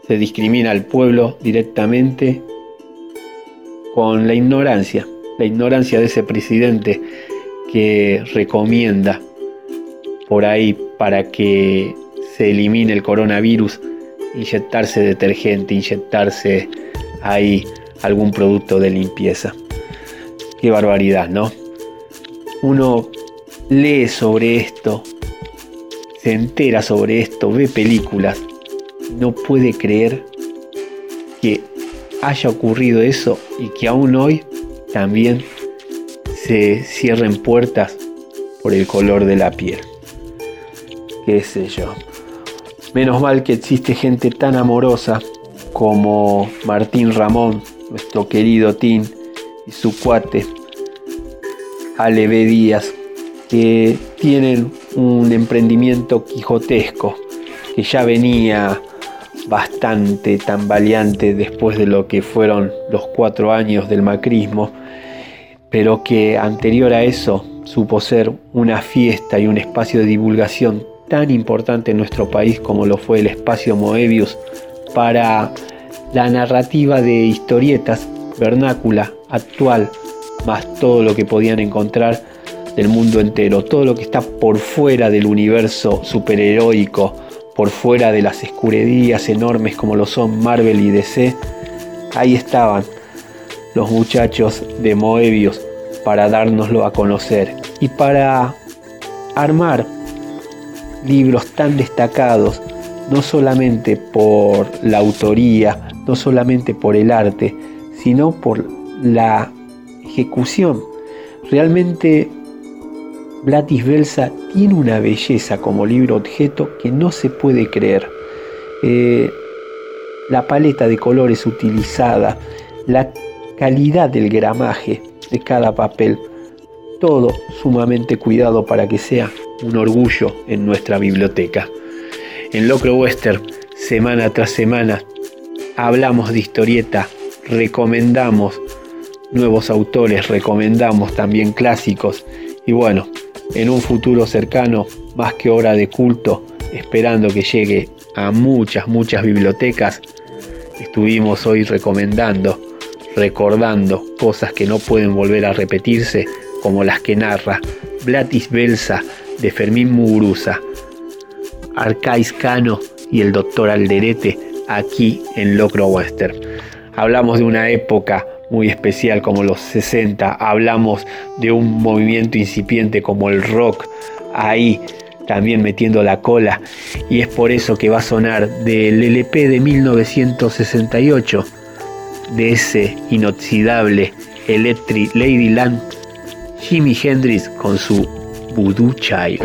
se discrimina al pueblo directamente con la ignorancia, la ignorancia de ese presidente que recomienda por ahí para que se elimine el coronavirus, inyectarse detergente, inyectarse ahí algún producto de limpieza. Qué barbaridad, ¿no? Uno lee sobre esto, se entera sobre esto, ve películas, no puede creer que haya ocurrido eso y que aún hoy también se cierren puertas por el color de la piel. Qué sé yo. Menos mal que existe gente tan amorosa como Martín Ramón, nuestro querido Tin, y su cuate Ale B. Díaz, que tienen un emprendimiento quijotesco que ya venía bastante tambaleante después de lo que fueron los cuatro años del macrismo, pero que anterior a eso supo ser una fiesta y un espacio de divulgación tan importante en nuestro país como lo fue el espacio Moebius para la narrativa de historietas vernácula actual, más todo lo que podían encontrar del mundo entero, todo lo que está por fuera del universo superheroico, por fuera de las escuridías enormes como lo son Marvel y DC, ahí estaban los muchachos de Moebius para dárnoslo a conocer y para armar libros tan destacados, no solamente por la autoría, no solamente por el arte, sino por la ejecución. Realmente Blatis Belsa tiene una belleza como libro objeto que no se puede creer. Eh, la paleta de colores utilizada, la calidad del gramaje de cada papel, todo sumamente cuidado para que sea un orgullo en nuestra biblioteca. En Locro Western, semana tras semana, hablamos de historieta, recomendamos nuevos autores, recomendamos también clásicos y bueno, en un futuro cercano, más que hora de culto, esperando que llegue a muchas, muchas bibliotecas, estuvimos hoy recomendando, recordando cosas que no pueden volver a repetirse, como las que narra Blatis Belsa de Fermín Muguruza, Arcais Cano y el doctor Alderete aquí en Locro Western. Hablamos de una época muy especial como los 60, hablamos de un movimiento incipiente como el rock, ahí también metiendo la cola, y es por eso que va a sonar del LP de 1968, de ese inoxidable Electric Ladyland, Jimi Hendrix con su Voodoo Child.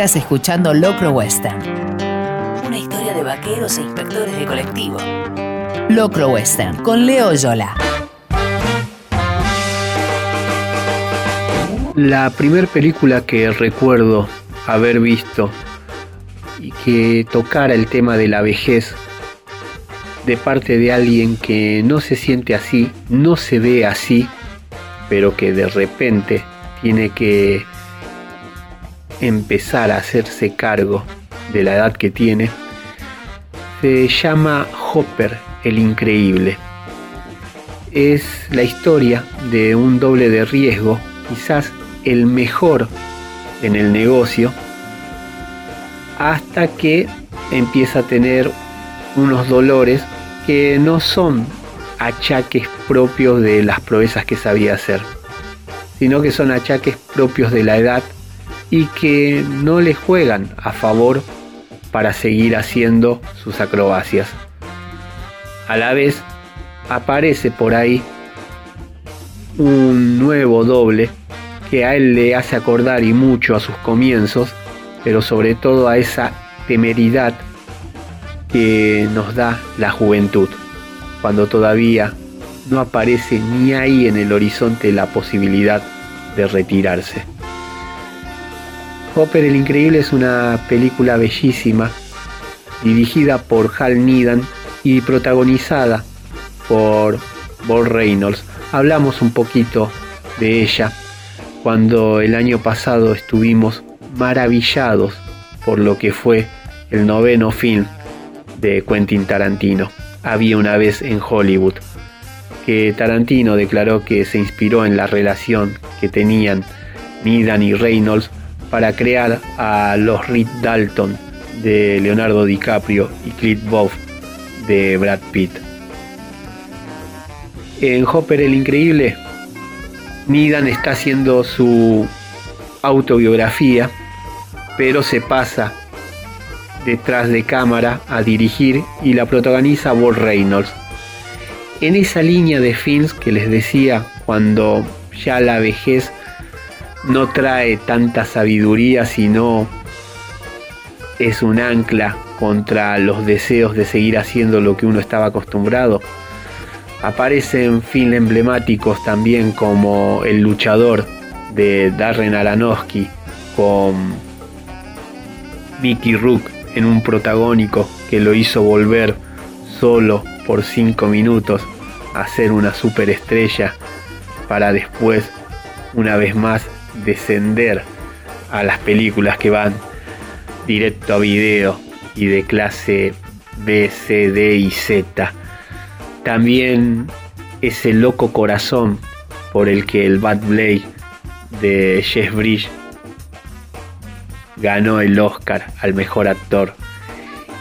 Estás escuchando Locro Western. Una historia de vaqueros e inspectores de colectivo. Locro Western con Leo Yola. La primera película que recuerdo haber visto y que tocara el tema de la vejez de parte de alguien que no se siente así, no se ve así, pero que de repente tiene que empezar a hacerse cargo de la edad que tiene, se llama Hopper el Increíble. Es la historia de un doble de riesgo, quizás el mejor en el negocio, hasta que empieza a tener unos dolores que no son achaques propios de las proezas que sabía hacer, sino que son achaques propios de la edad y que no le juegan a favor para seguir haciendo sus acrobacias. A la vez aparece por ahí un nuevo doble que a él le hace acordar y mucho a sus comienzos, pero sobre todo a esa temeridad que nos da la juventud, cuando todavía no aparece ni ahí en el horizonte la posibilidad de retirarse. Hopper el Increíble es una película bellísima, dirigida por Hal Needham y protagonizada por Bob Reynolds. Hablamos un poquito de ella cuando el año pasado estuvimos maravillados por lo que fue el noveno film de Quentin Tarantino. Había una vez en Hollywood, que Tarantino declaró que se inspiró en la relación que tenían Needham y Reynolds para crear a los Reed Dalton de Leonardo DiCaprio y Clint Boff de Brad Pitt. En Hopper el Increíble, Needham está haciendo su autobiografía, pero se pasa detrás de cámara a dirigir y la protagoniza Bob Reynolds. En esa línea de films que les decía cuando ya la vejez no trae tanta sabiduría, sino es un ancla contra los deseos de seguir haciendo lo que uno estaba acostumbrado. Aparecen films emblemáticos también como El luchador de Darren Aronofsky con Mickey Rook en un protagónico que lo hizo volver solo por 5 minutos a ser una superestrella para después una vez más descender a las películas que van directo a video y de clase B, C, D y Z. También ese loco corazón por el que el Bad Blade de Jeff Bridge ganó el Oscar al mejor actor.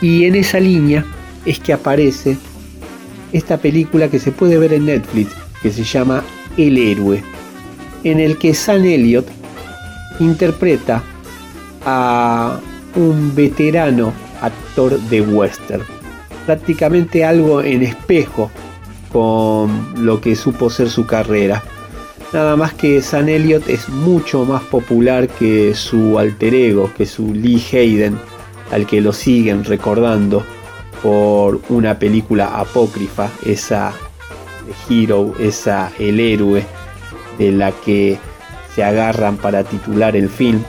Y en esa línea es que aparece esta película que se puede ver en Netflix, que se llama El héroe, en el que Sam Elliott interpreta a un veterano actor de western, prácticamente algo en espejo con lo que supo ser su carrera. Nada más que Sam Elliott es mucho más popular que su alter ego, que su Lee Hayden, al que lo siguen recordando por una película apócrifa, esa Hero, esa El héroe, de la que se agarran para titular el film,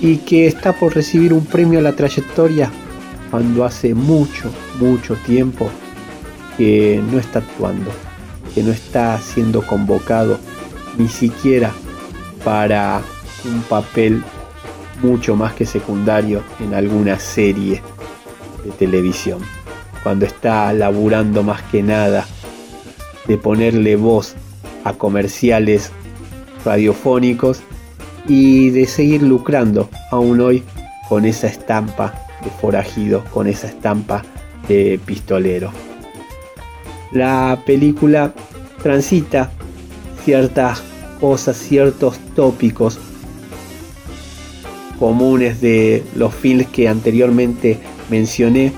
y que está por recibir un premio a la trayectoria cuando hace mucho, mucho tiempo que no está actuando que no está siendo convocado ni siquiera para un papel mucho más que secundario en alguna serie de televisión. Cuando está laburando más que nada de ponerle voz a comerciales radiofónicos y de seguir lucrando aún hoy con esa estampa de forajido, con esa estampa de pistolero. La película transita ciertas cosas, ciertos tópicos comunes de los films que anteriormente mencioné,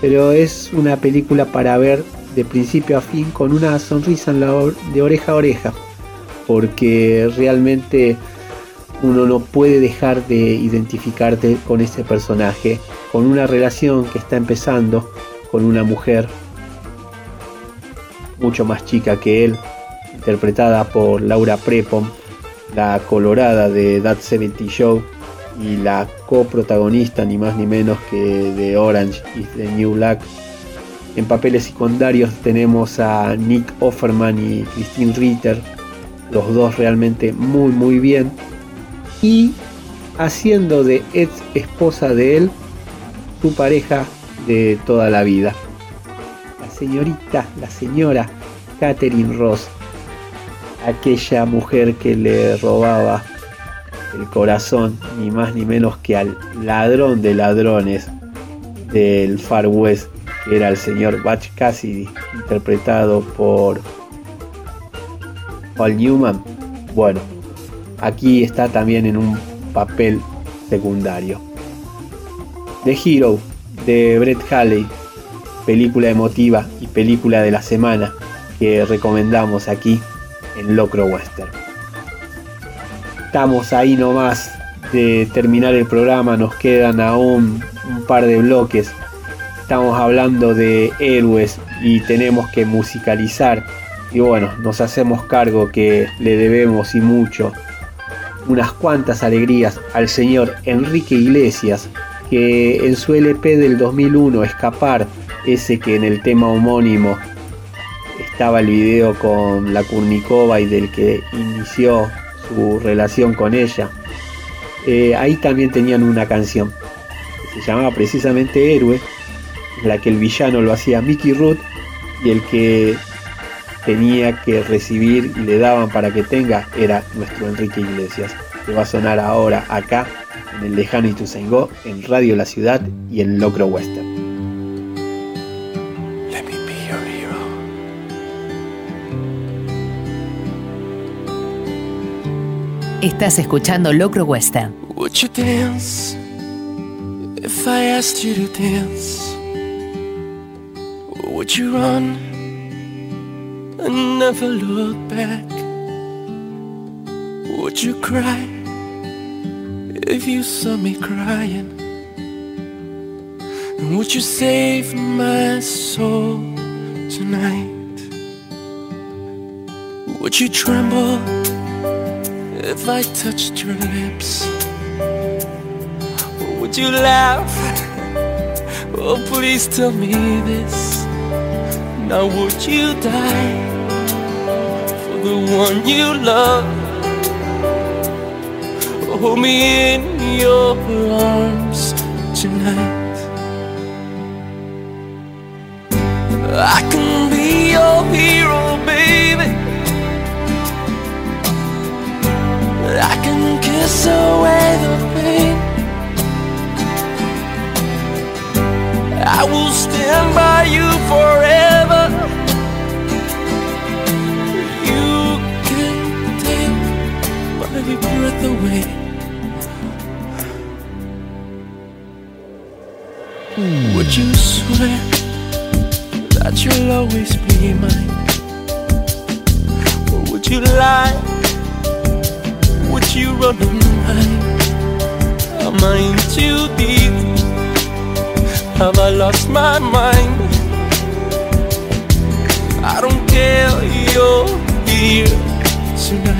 pero es una película para ver de principio a fin con una sonrisa de oreja a oreja, porque realmente uno no puede dejar de identificarte con ese personaje, con una relación que está empezando con una mujer mucho más chica que él, interpretada por Laura Prepon, la colorada de That 70 Show y la coprotagonista ni más ni menos que de Orange is the New Black. En papeles secundarios tenemos a Nick Offerman y Christine Ritter, los dos realmente muy muy bien. Y haciendo de ex esposa de él su pareja de toda la vida señorita, la señora Catherine Ross, aquella mujer que le robaba el corazón ni más ni menos que al ladrón de ladrones del Far West, era el señor Batch Cassidy, interpretado por Paul Newman. Bueno, aquí está también en un papel secundario. The Hero de Brett Halley película emotiva y película de la semana que recomendamos aquí en Locro Western. Estamos ahí nomás de terminar el programa, nos quedan aún un par de bloques. Estamos hablando de héroes y tenemos que musicalizar. Y bueno, nos hacemos cargo que le debemos y mucho unas cuantas alegrías al señor Enrique Iglesias, que en su LP del 2001, Escapar, ese que en el tema homónimo estaba el video con la Kurnikova y del que inició su relación con ella. Eh, ahí también tenían una canción que se llamaba precisamente Héroe, en la que el villano lo hacía Mickey Root y el que tenía que recibir y le daban para que tenga era nuestro Enrique Iglesias, que va a sonar ahora acá en el lejano Ituzaingó, en Radio La Ciudad y en Locro Western. Estás escuchando Locro Western. Would you dance if I asked you to dance? Would you run and never look back? Would you cry if you saw me crying? And would you save my soul tonight? Would you tremble if I touched your lips? Or would you laugh? Oh, please tell me this. Now, would you die for the one you love? Hold me in your arms tonight. I can be your hero, baby. I can kiss away the pain. I will stand by you forever. My breath away. Would you swear that you'll always be mine? Or would you lie? Would you run a line? Am I in too deep? Have I lost my mind? I don't care, you're here tonight.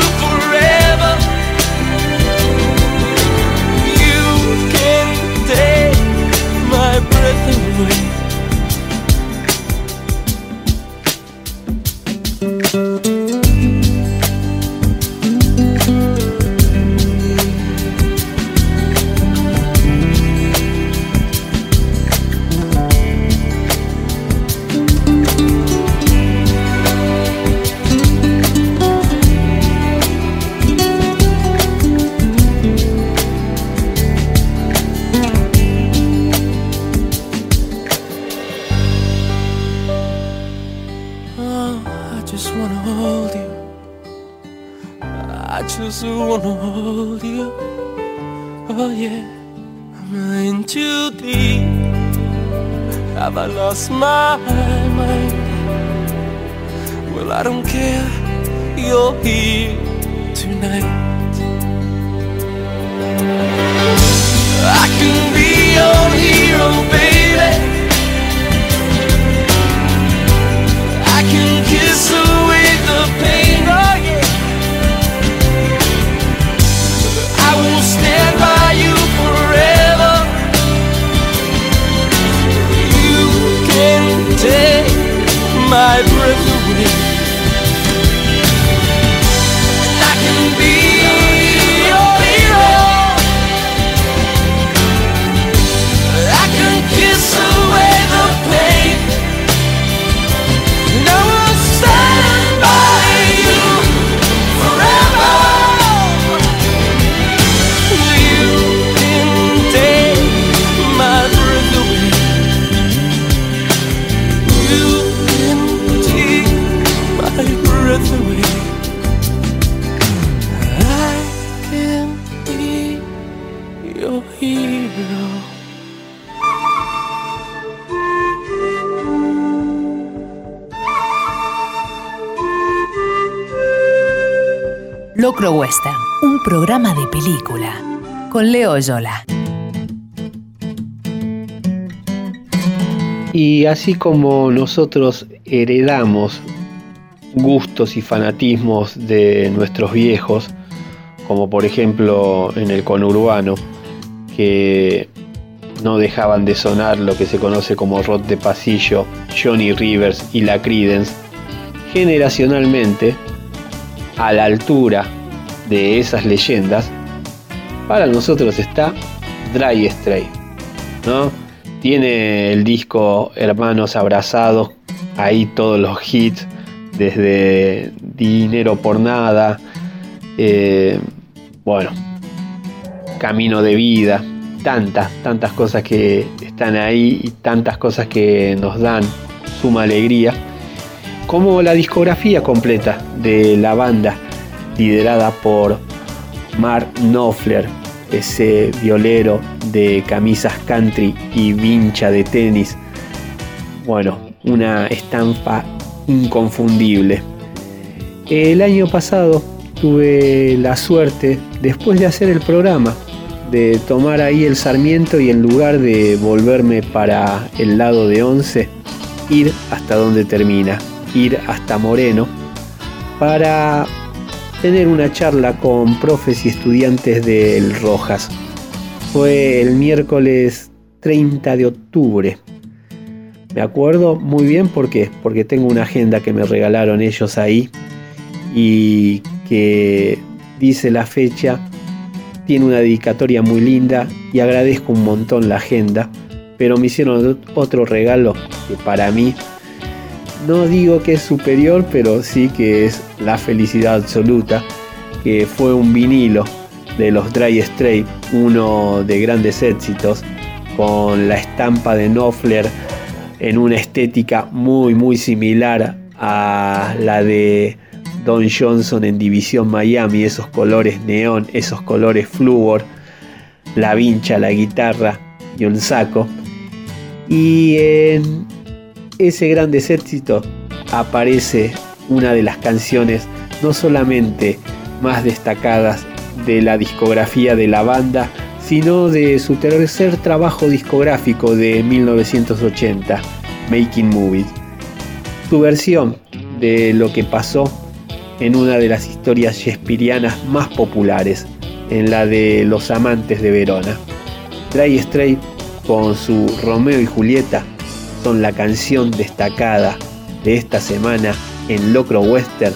my programa de película. Con Leo Yola. Y así como nosotros heredamos gustos y fanatismos de nuestros viejos, como por ejemplo en el conurbano, que no dejaban de sonar lo que se conoce como rock de pasillo, Johnny Rivers y la Creedence, generacionalmente, a la altura de esas leyendas, para nosotros está Dry Strait, ¿no? Tiene el disco Hermanos Abrazados, ahí todos los hits, desde Dinero por Nada, eh, bueno, Camino de Vida, tantas, tantas cosas que están ahí tantas cosas que nos dan suma alegría. como la discografía completa de la banda, liderada por Mark Knopfler, ese violero de camisas country y vincha de tenis. Bueno, una estampa inconfundible. El año pasado tuve la suerte, después de hacer el programa, de tomar ahí el Sarmiento y en lugar de volverme para el lado de Once, ir hasta donde termina, ir hasta Moreno, para tener una charla con profes y estudiantes del Rojas. Fue el miércoles 30 de octubre. Me acuerdo muy bien por qué, porque tengo una agenda que me regalaron ellos ahí y que dice la fecha tiene una dedicatoria muy linda y agradezco un montón la agenda, pero me hicieron otro regalo que para mí no digo que es superior, pero sí que es la felicidad absoluta, que fue un vinilo de los Dry Straight, uno de grandes éxitos, con la estampa de Knopfler en una estética muy muy similar a la de Don Johnson en División Miami, esos colores neón, esos colores flúor, la vincha, la guitarra y un saco. Y en ese gran éxito aparece una de las canciones no solamente más destacadas de la discografía de la banda, sino de su tercer trabajo discográfico de 1980, Making Movies. Su versión de lo que pasó en una de las historias shakespearianas más populares, en la de Los amantes de Verona. Dry Strait con su Romeo y Julieta son la canción destacada de esta semana en Locro Western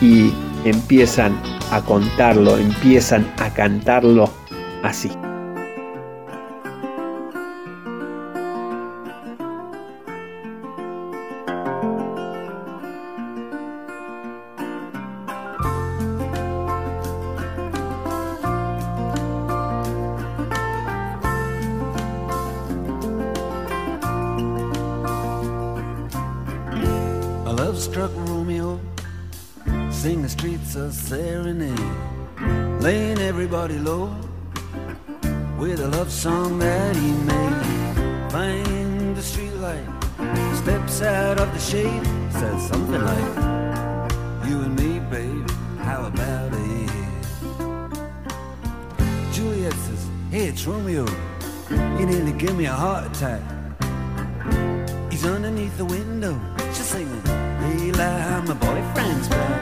y empiezan a contarlo, empiezan a cantarlo así. serenade, laying everybody low with a love song that he made. Find the streetlight, steps out of the shade, says something like, "You and me, babe, how about it?" Juliet says, "Hey, it's Romeo. You nearly give me a heart attack." He's underneath the window, she's singing, "Hey, like my boyfriend's back."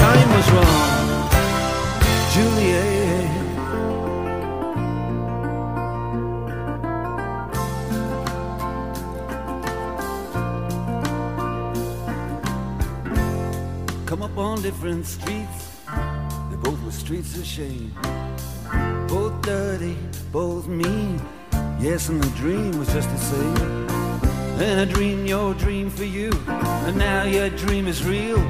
time was wrong, Juliet. Come up on different streets, they both were streets of shame. Both dirty, both mean. Yes, and the dream was just the same. And I dreamed your dream for you, and now your dream is real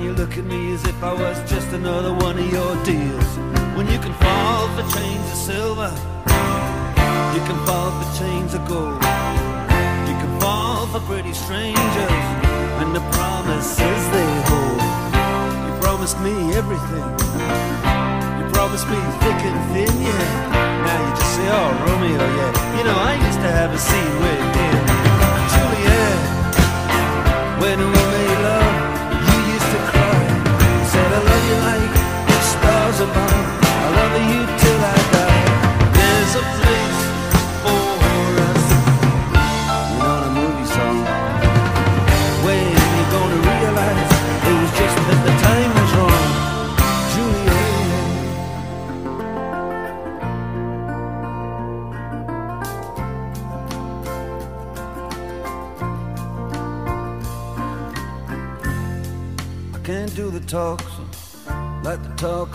and you look at me as if I was just another one of your deals. When you can fall for chains of silver, you can fall for chains of gold, you can fall for pretty strangers and the promises they hold. You promised me everything, you promised me thick and thin, yeah. Now you just say, oh, Romeo, yeah. You know, I used to have a scene with him, Juliet, when we like stars above. I love you too.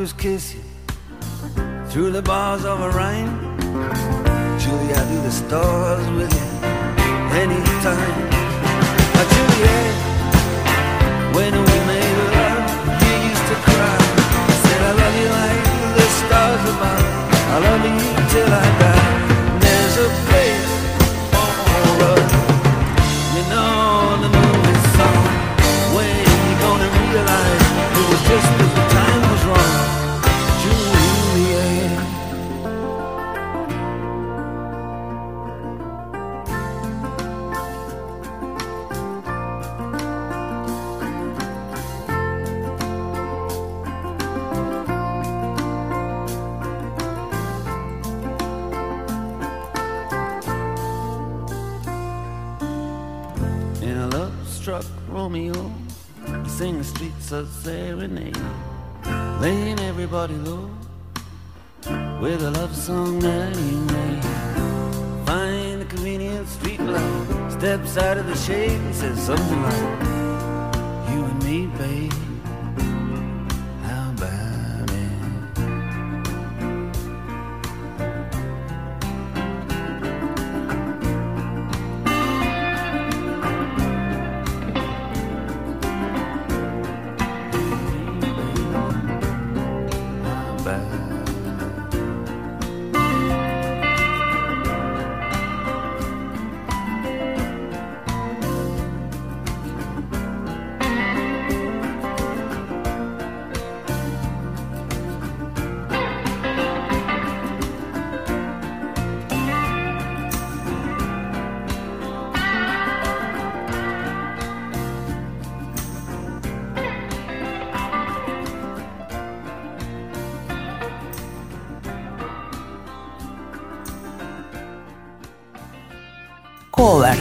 And all I do is kiss you through the bars of a rain. Julie, I do the stars with you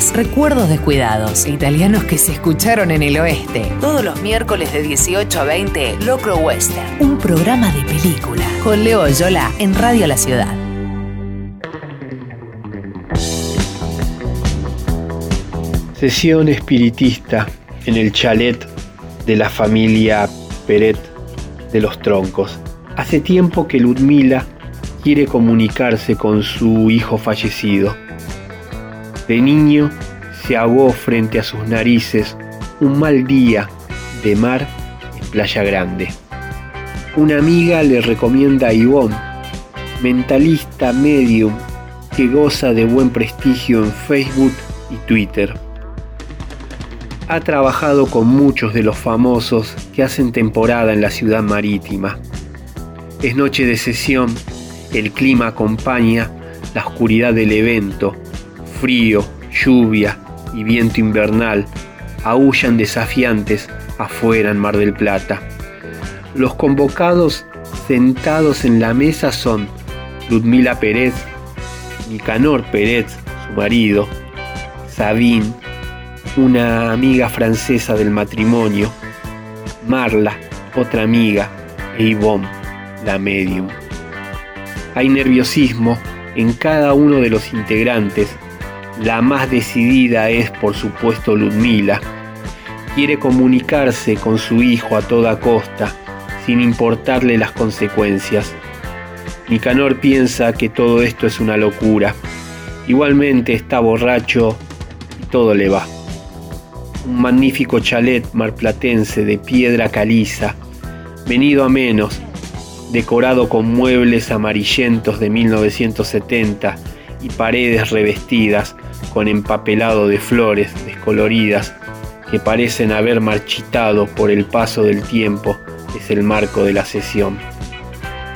Covers, recuerdos descuidados, italianos que se escucharon en el oeste. Todos los miércoles de 18 a 20, Locro Western, un programa de película. Con Leo Yola en Radio La Ciudad. Sesión espiritista en el chalet de la familia Peret de los Troncos. Hace tiempo que Ludmila quiere comunicarse con su hijo fallecido. De niño se ahogó frente a sus narices un mal día de mar en Playa Grande. Una amiga le recomienda a Ivonne, mentalista medium que goza de buen prestigio en Facebook y Twitter. Ha trabajado con muchos de los famosos que hacen temporada en la ciudad marítima. Es noche de sesión, el clima acompaña la oscuridad del evento, frío, lluvia y viento invernal aullan desafiantes afuera en Mar del Plata. Los convocados sentados en la mesa son Ludmila Pérez, Nicanor Pérez, su marido, Sabine, una amiga francesa del matrimonio, Marla, otra amiga, e Yvonne, la medium. Hay nerviosismo en cada uno de los integrantes. La más decidida es, por supuesto, Ludmila. Quiere comunicarse con su hijo a toda costa, sin importarle las consecuencias. Nicanor piensa que todo esto es una locura. Igualmente está borracho y todo le va. Un magnífico chalet marplatense de piedra caliza, venido a menos, decorado con muebles amarillentos de 1970 y paredes revestidas con empapelado de flores descoloridas que parecen haber marchitado por el paso del tiempo, es el marco de la sesión.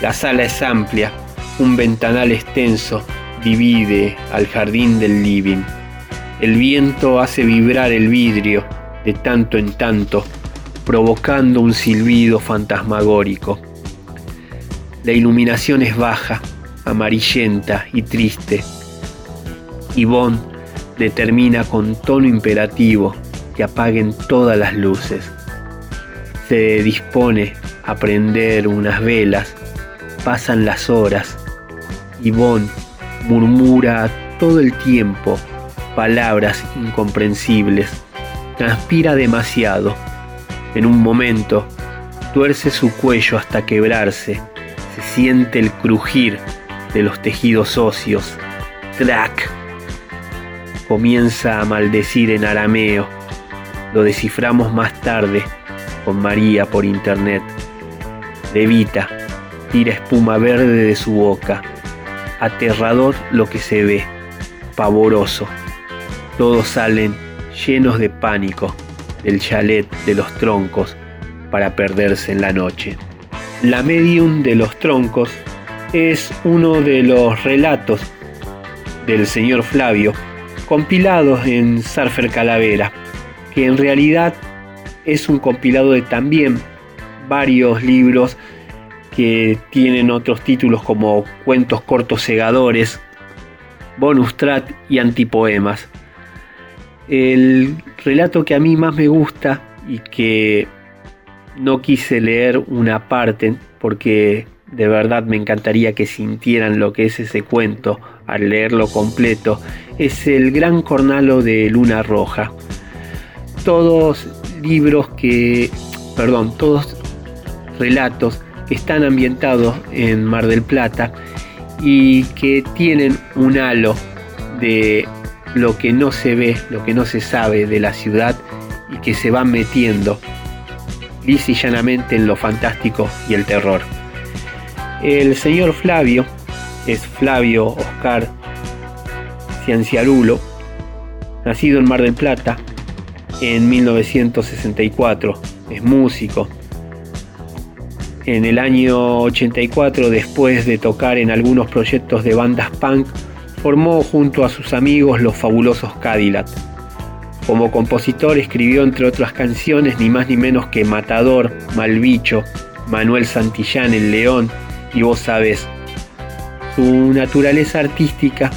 La sala es amplia, un ventanal extenso divide al jardín del living. El viento hace vibrar el vidrio de tanto en tanto, provocando un silbido fantasmagórico. La iluminación es baja, amarillenta y triste. Yvonne determina con tono imperativo que apaguen todas las luces. Se dispone a prender unas velas. Pasan las horas. Yvonne murmura todo el tiempo palabras incomprensibles. Transpira demasiado. En un momento, tuerce su cuello hasta quebrarse. Se siente el crujir de los tejidos óseos. Comienza a maldecir en arameo. Lo desciframos más tarde con María por internet. Levita, tira espuma verde de su boca. Aterrador lo que se ve, pavoroso. Todos salen llenos de pánico del chalet de los troncos para perderse en la noche. La medium de los troncos es uno de los relatos del señor Flavio compilados en Surfer Calavera, que en realidad es un compilado de también varios libros que tienen otros títulos como Cuentos cortos segadores, Bonus track y Antipoemas. El relato que a mí más me gusta y que no quise leer una parte porque de verdad me encantaría que sintieran lo que es ese cuento al leerlo completo es El Gran Cornalo de Luna Roja. Todos libros que, perdón, todos relatos que están ambientados en Mar del Plata y que tienen un halo de lo que no se ve, lo que no se sabe de la ciudad y que se van metiendo lisa llanamente en lo fantástico y el terror. El señor Flavio es Flavio Oscar Cianciarulo, nacido en Mar del Plata en 1964, es músico. En el año 84, después de tocar en algunos proyectos de bandas punk, formó junto a sus amigos los fabulosos Cadillac. Como compositor escribió entre otras canciones ni más ni menos que Matador, Malbicho, Manuel Santillán, El León y Vos Sabés. Su naturaleza artística,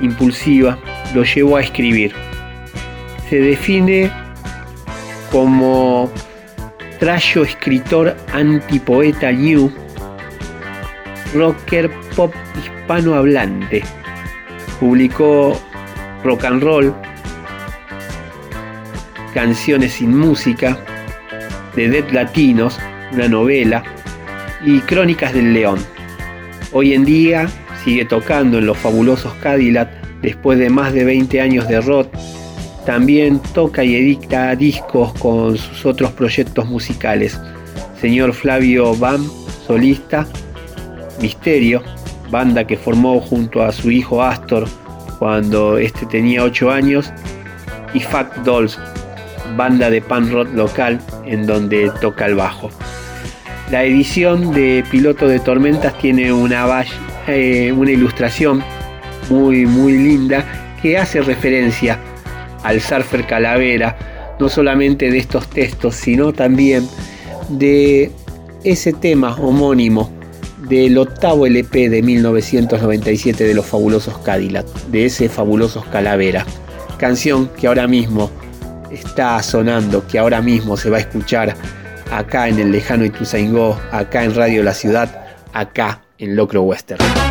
impulsiva, lo llevó a escribir. Se define como trayo escritor antipoeta new, rocker pop hispanohablante. Publicó rock and roll, canciones sin música, de Dead Latinos, una novela, y Crónicas del León. Hoy en día sigue tocando en los fabulosos Cadillac después de más de 20 años de rock. También toca y edita discos con sus otros proyectos musicales. Señor Flavio Bam, solista, Misterio, banda que formó junto a su hijo Astor cuando este tenía 8 años, y Fact Dolls, banda de pan rock local en donde toca el bajo. La edición de Piloto de Tormentas tiene una, eh, una ilustración muy, muy linda que hace referencia al surfer Calavera, no solamente de estos textos, sino también de ese tema homónimo del octavo LP de 1997 de los fabulosos Cadillac, de ese fabulosos Calavera. Canción que ahora mismo está sonando, que ahora mismo se va a escuchar acá en el lejano Ituzaingó, acá en Radio La Ciudad, acá en Locro Western.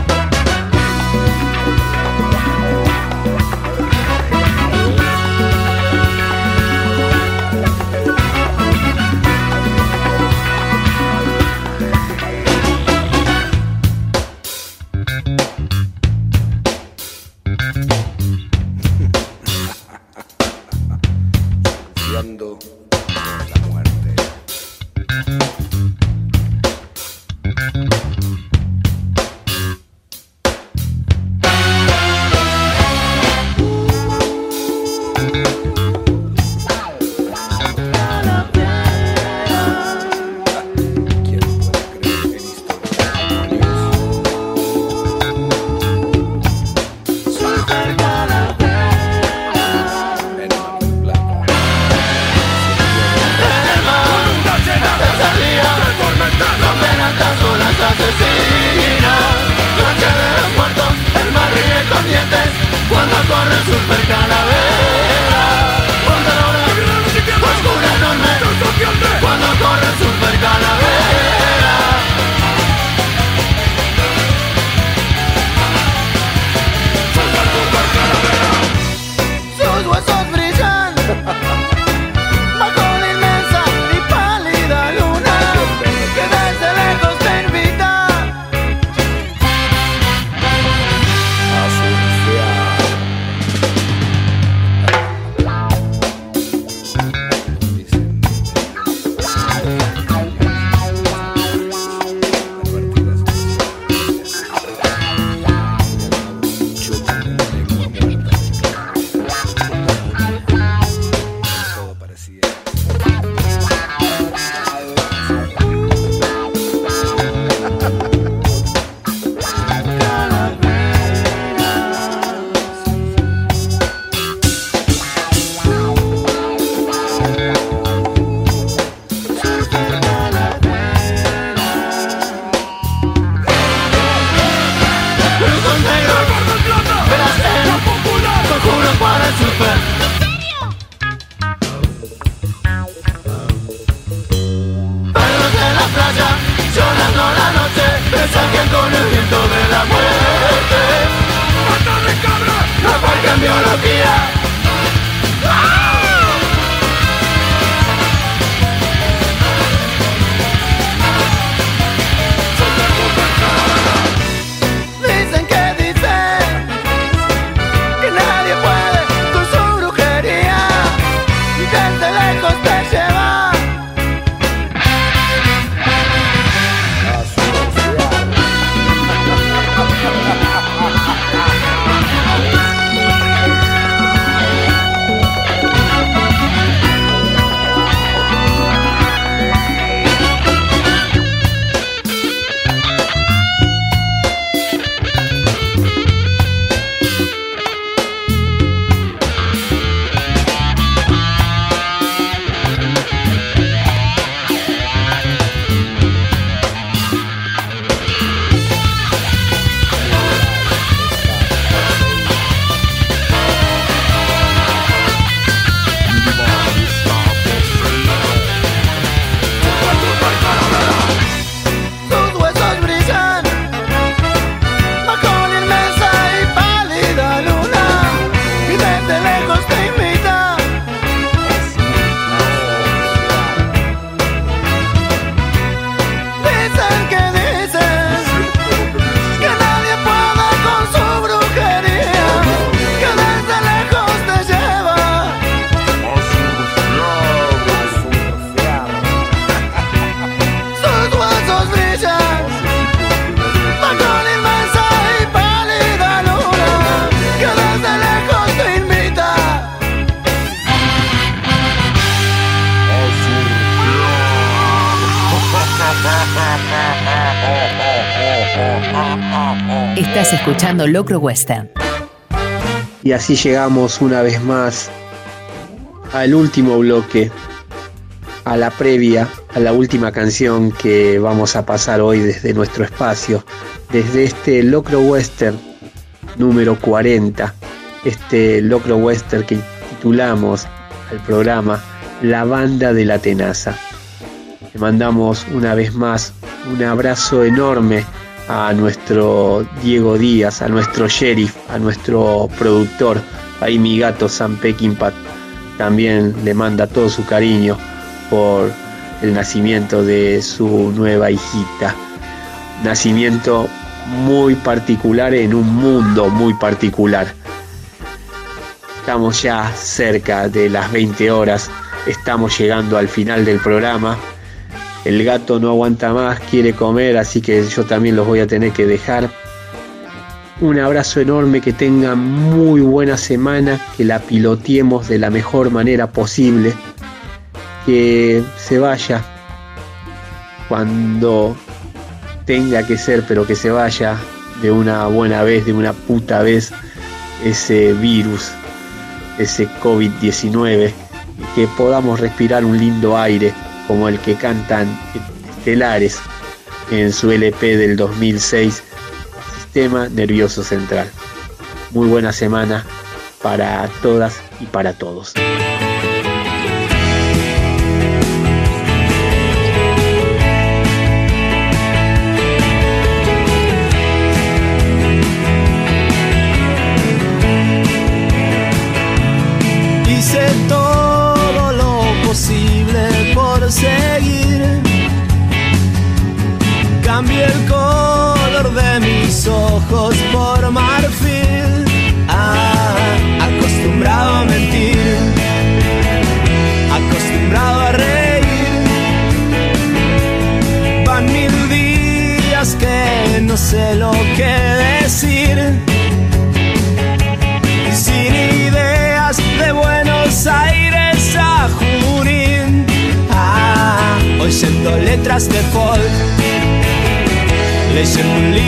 Locro Western. Y así llegamos una vez más al último bloque, a la previa, a la última canción que vamos a pasar hoy desde nuestro espacio, desde este Locro Western número 40, este Locro Western que titulamos al programa La Banda de la Tenaza. Le mandamos una vez más un abrazo enorme a nuestro Diego Díaz, a nuestro sheriff, a nuestro productor, ahí mi gato Sam Peckinpah también le manda todo su cariño por el nacimiento de su nueva hijita. Nacimiento muy particular en un mundo muy particular. Estamos ya cerca de las 20 horas, estamos llegando al final del programa. El gato no aguanta más, quiere comer, así que yo también los voy a tener que dejar. Un abrazo enorme, que tengan muy buena semana, que la piloteemos de la mejor manera posible, que se vaya cuando tenga que ser, pero que se vaya de una buena vez, de una puta vez, ese virus, ese COVID-19, y que podamos respirar un lindo aire como el que cantan Estelares en su LP del 2006, Sistema Nervioso Central. Muy buena semana para todas y para todos.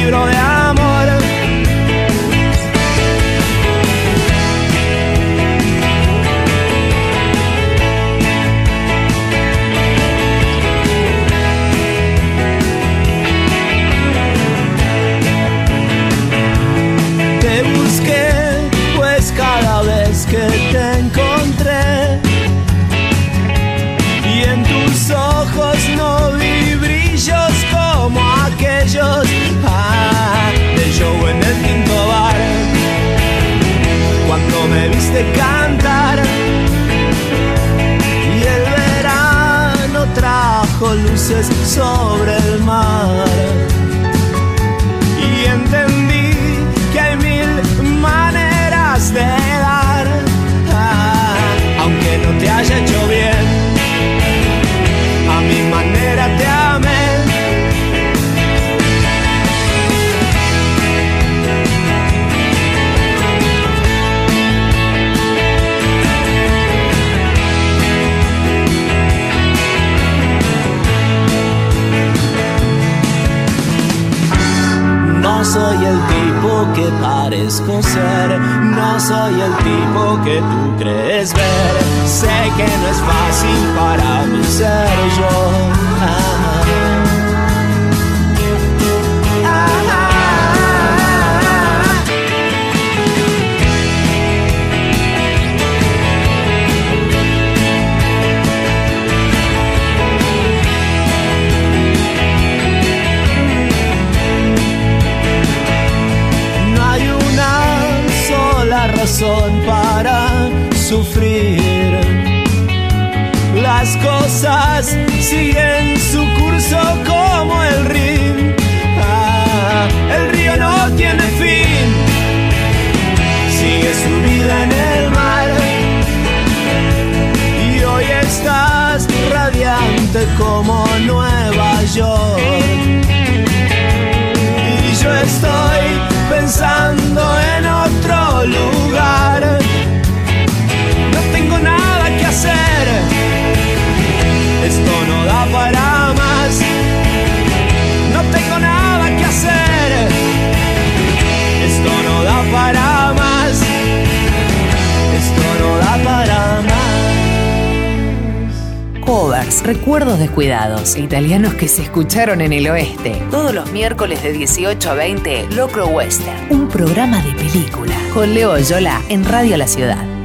you don't italianos que se escucharon en el oeste. Todos los miércoles de 18 a 20, Locro Western. Un programa de película. Con Leo Yola en Radio La Ciudad.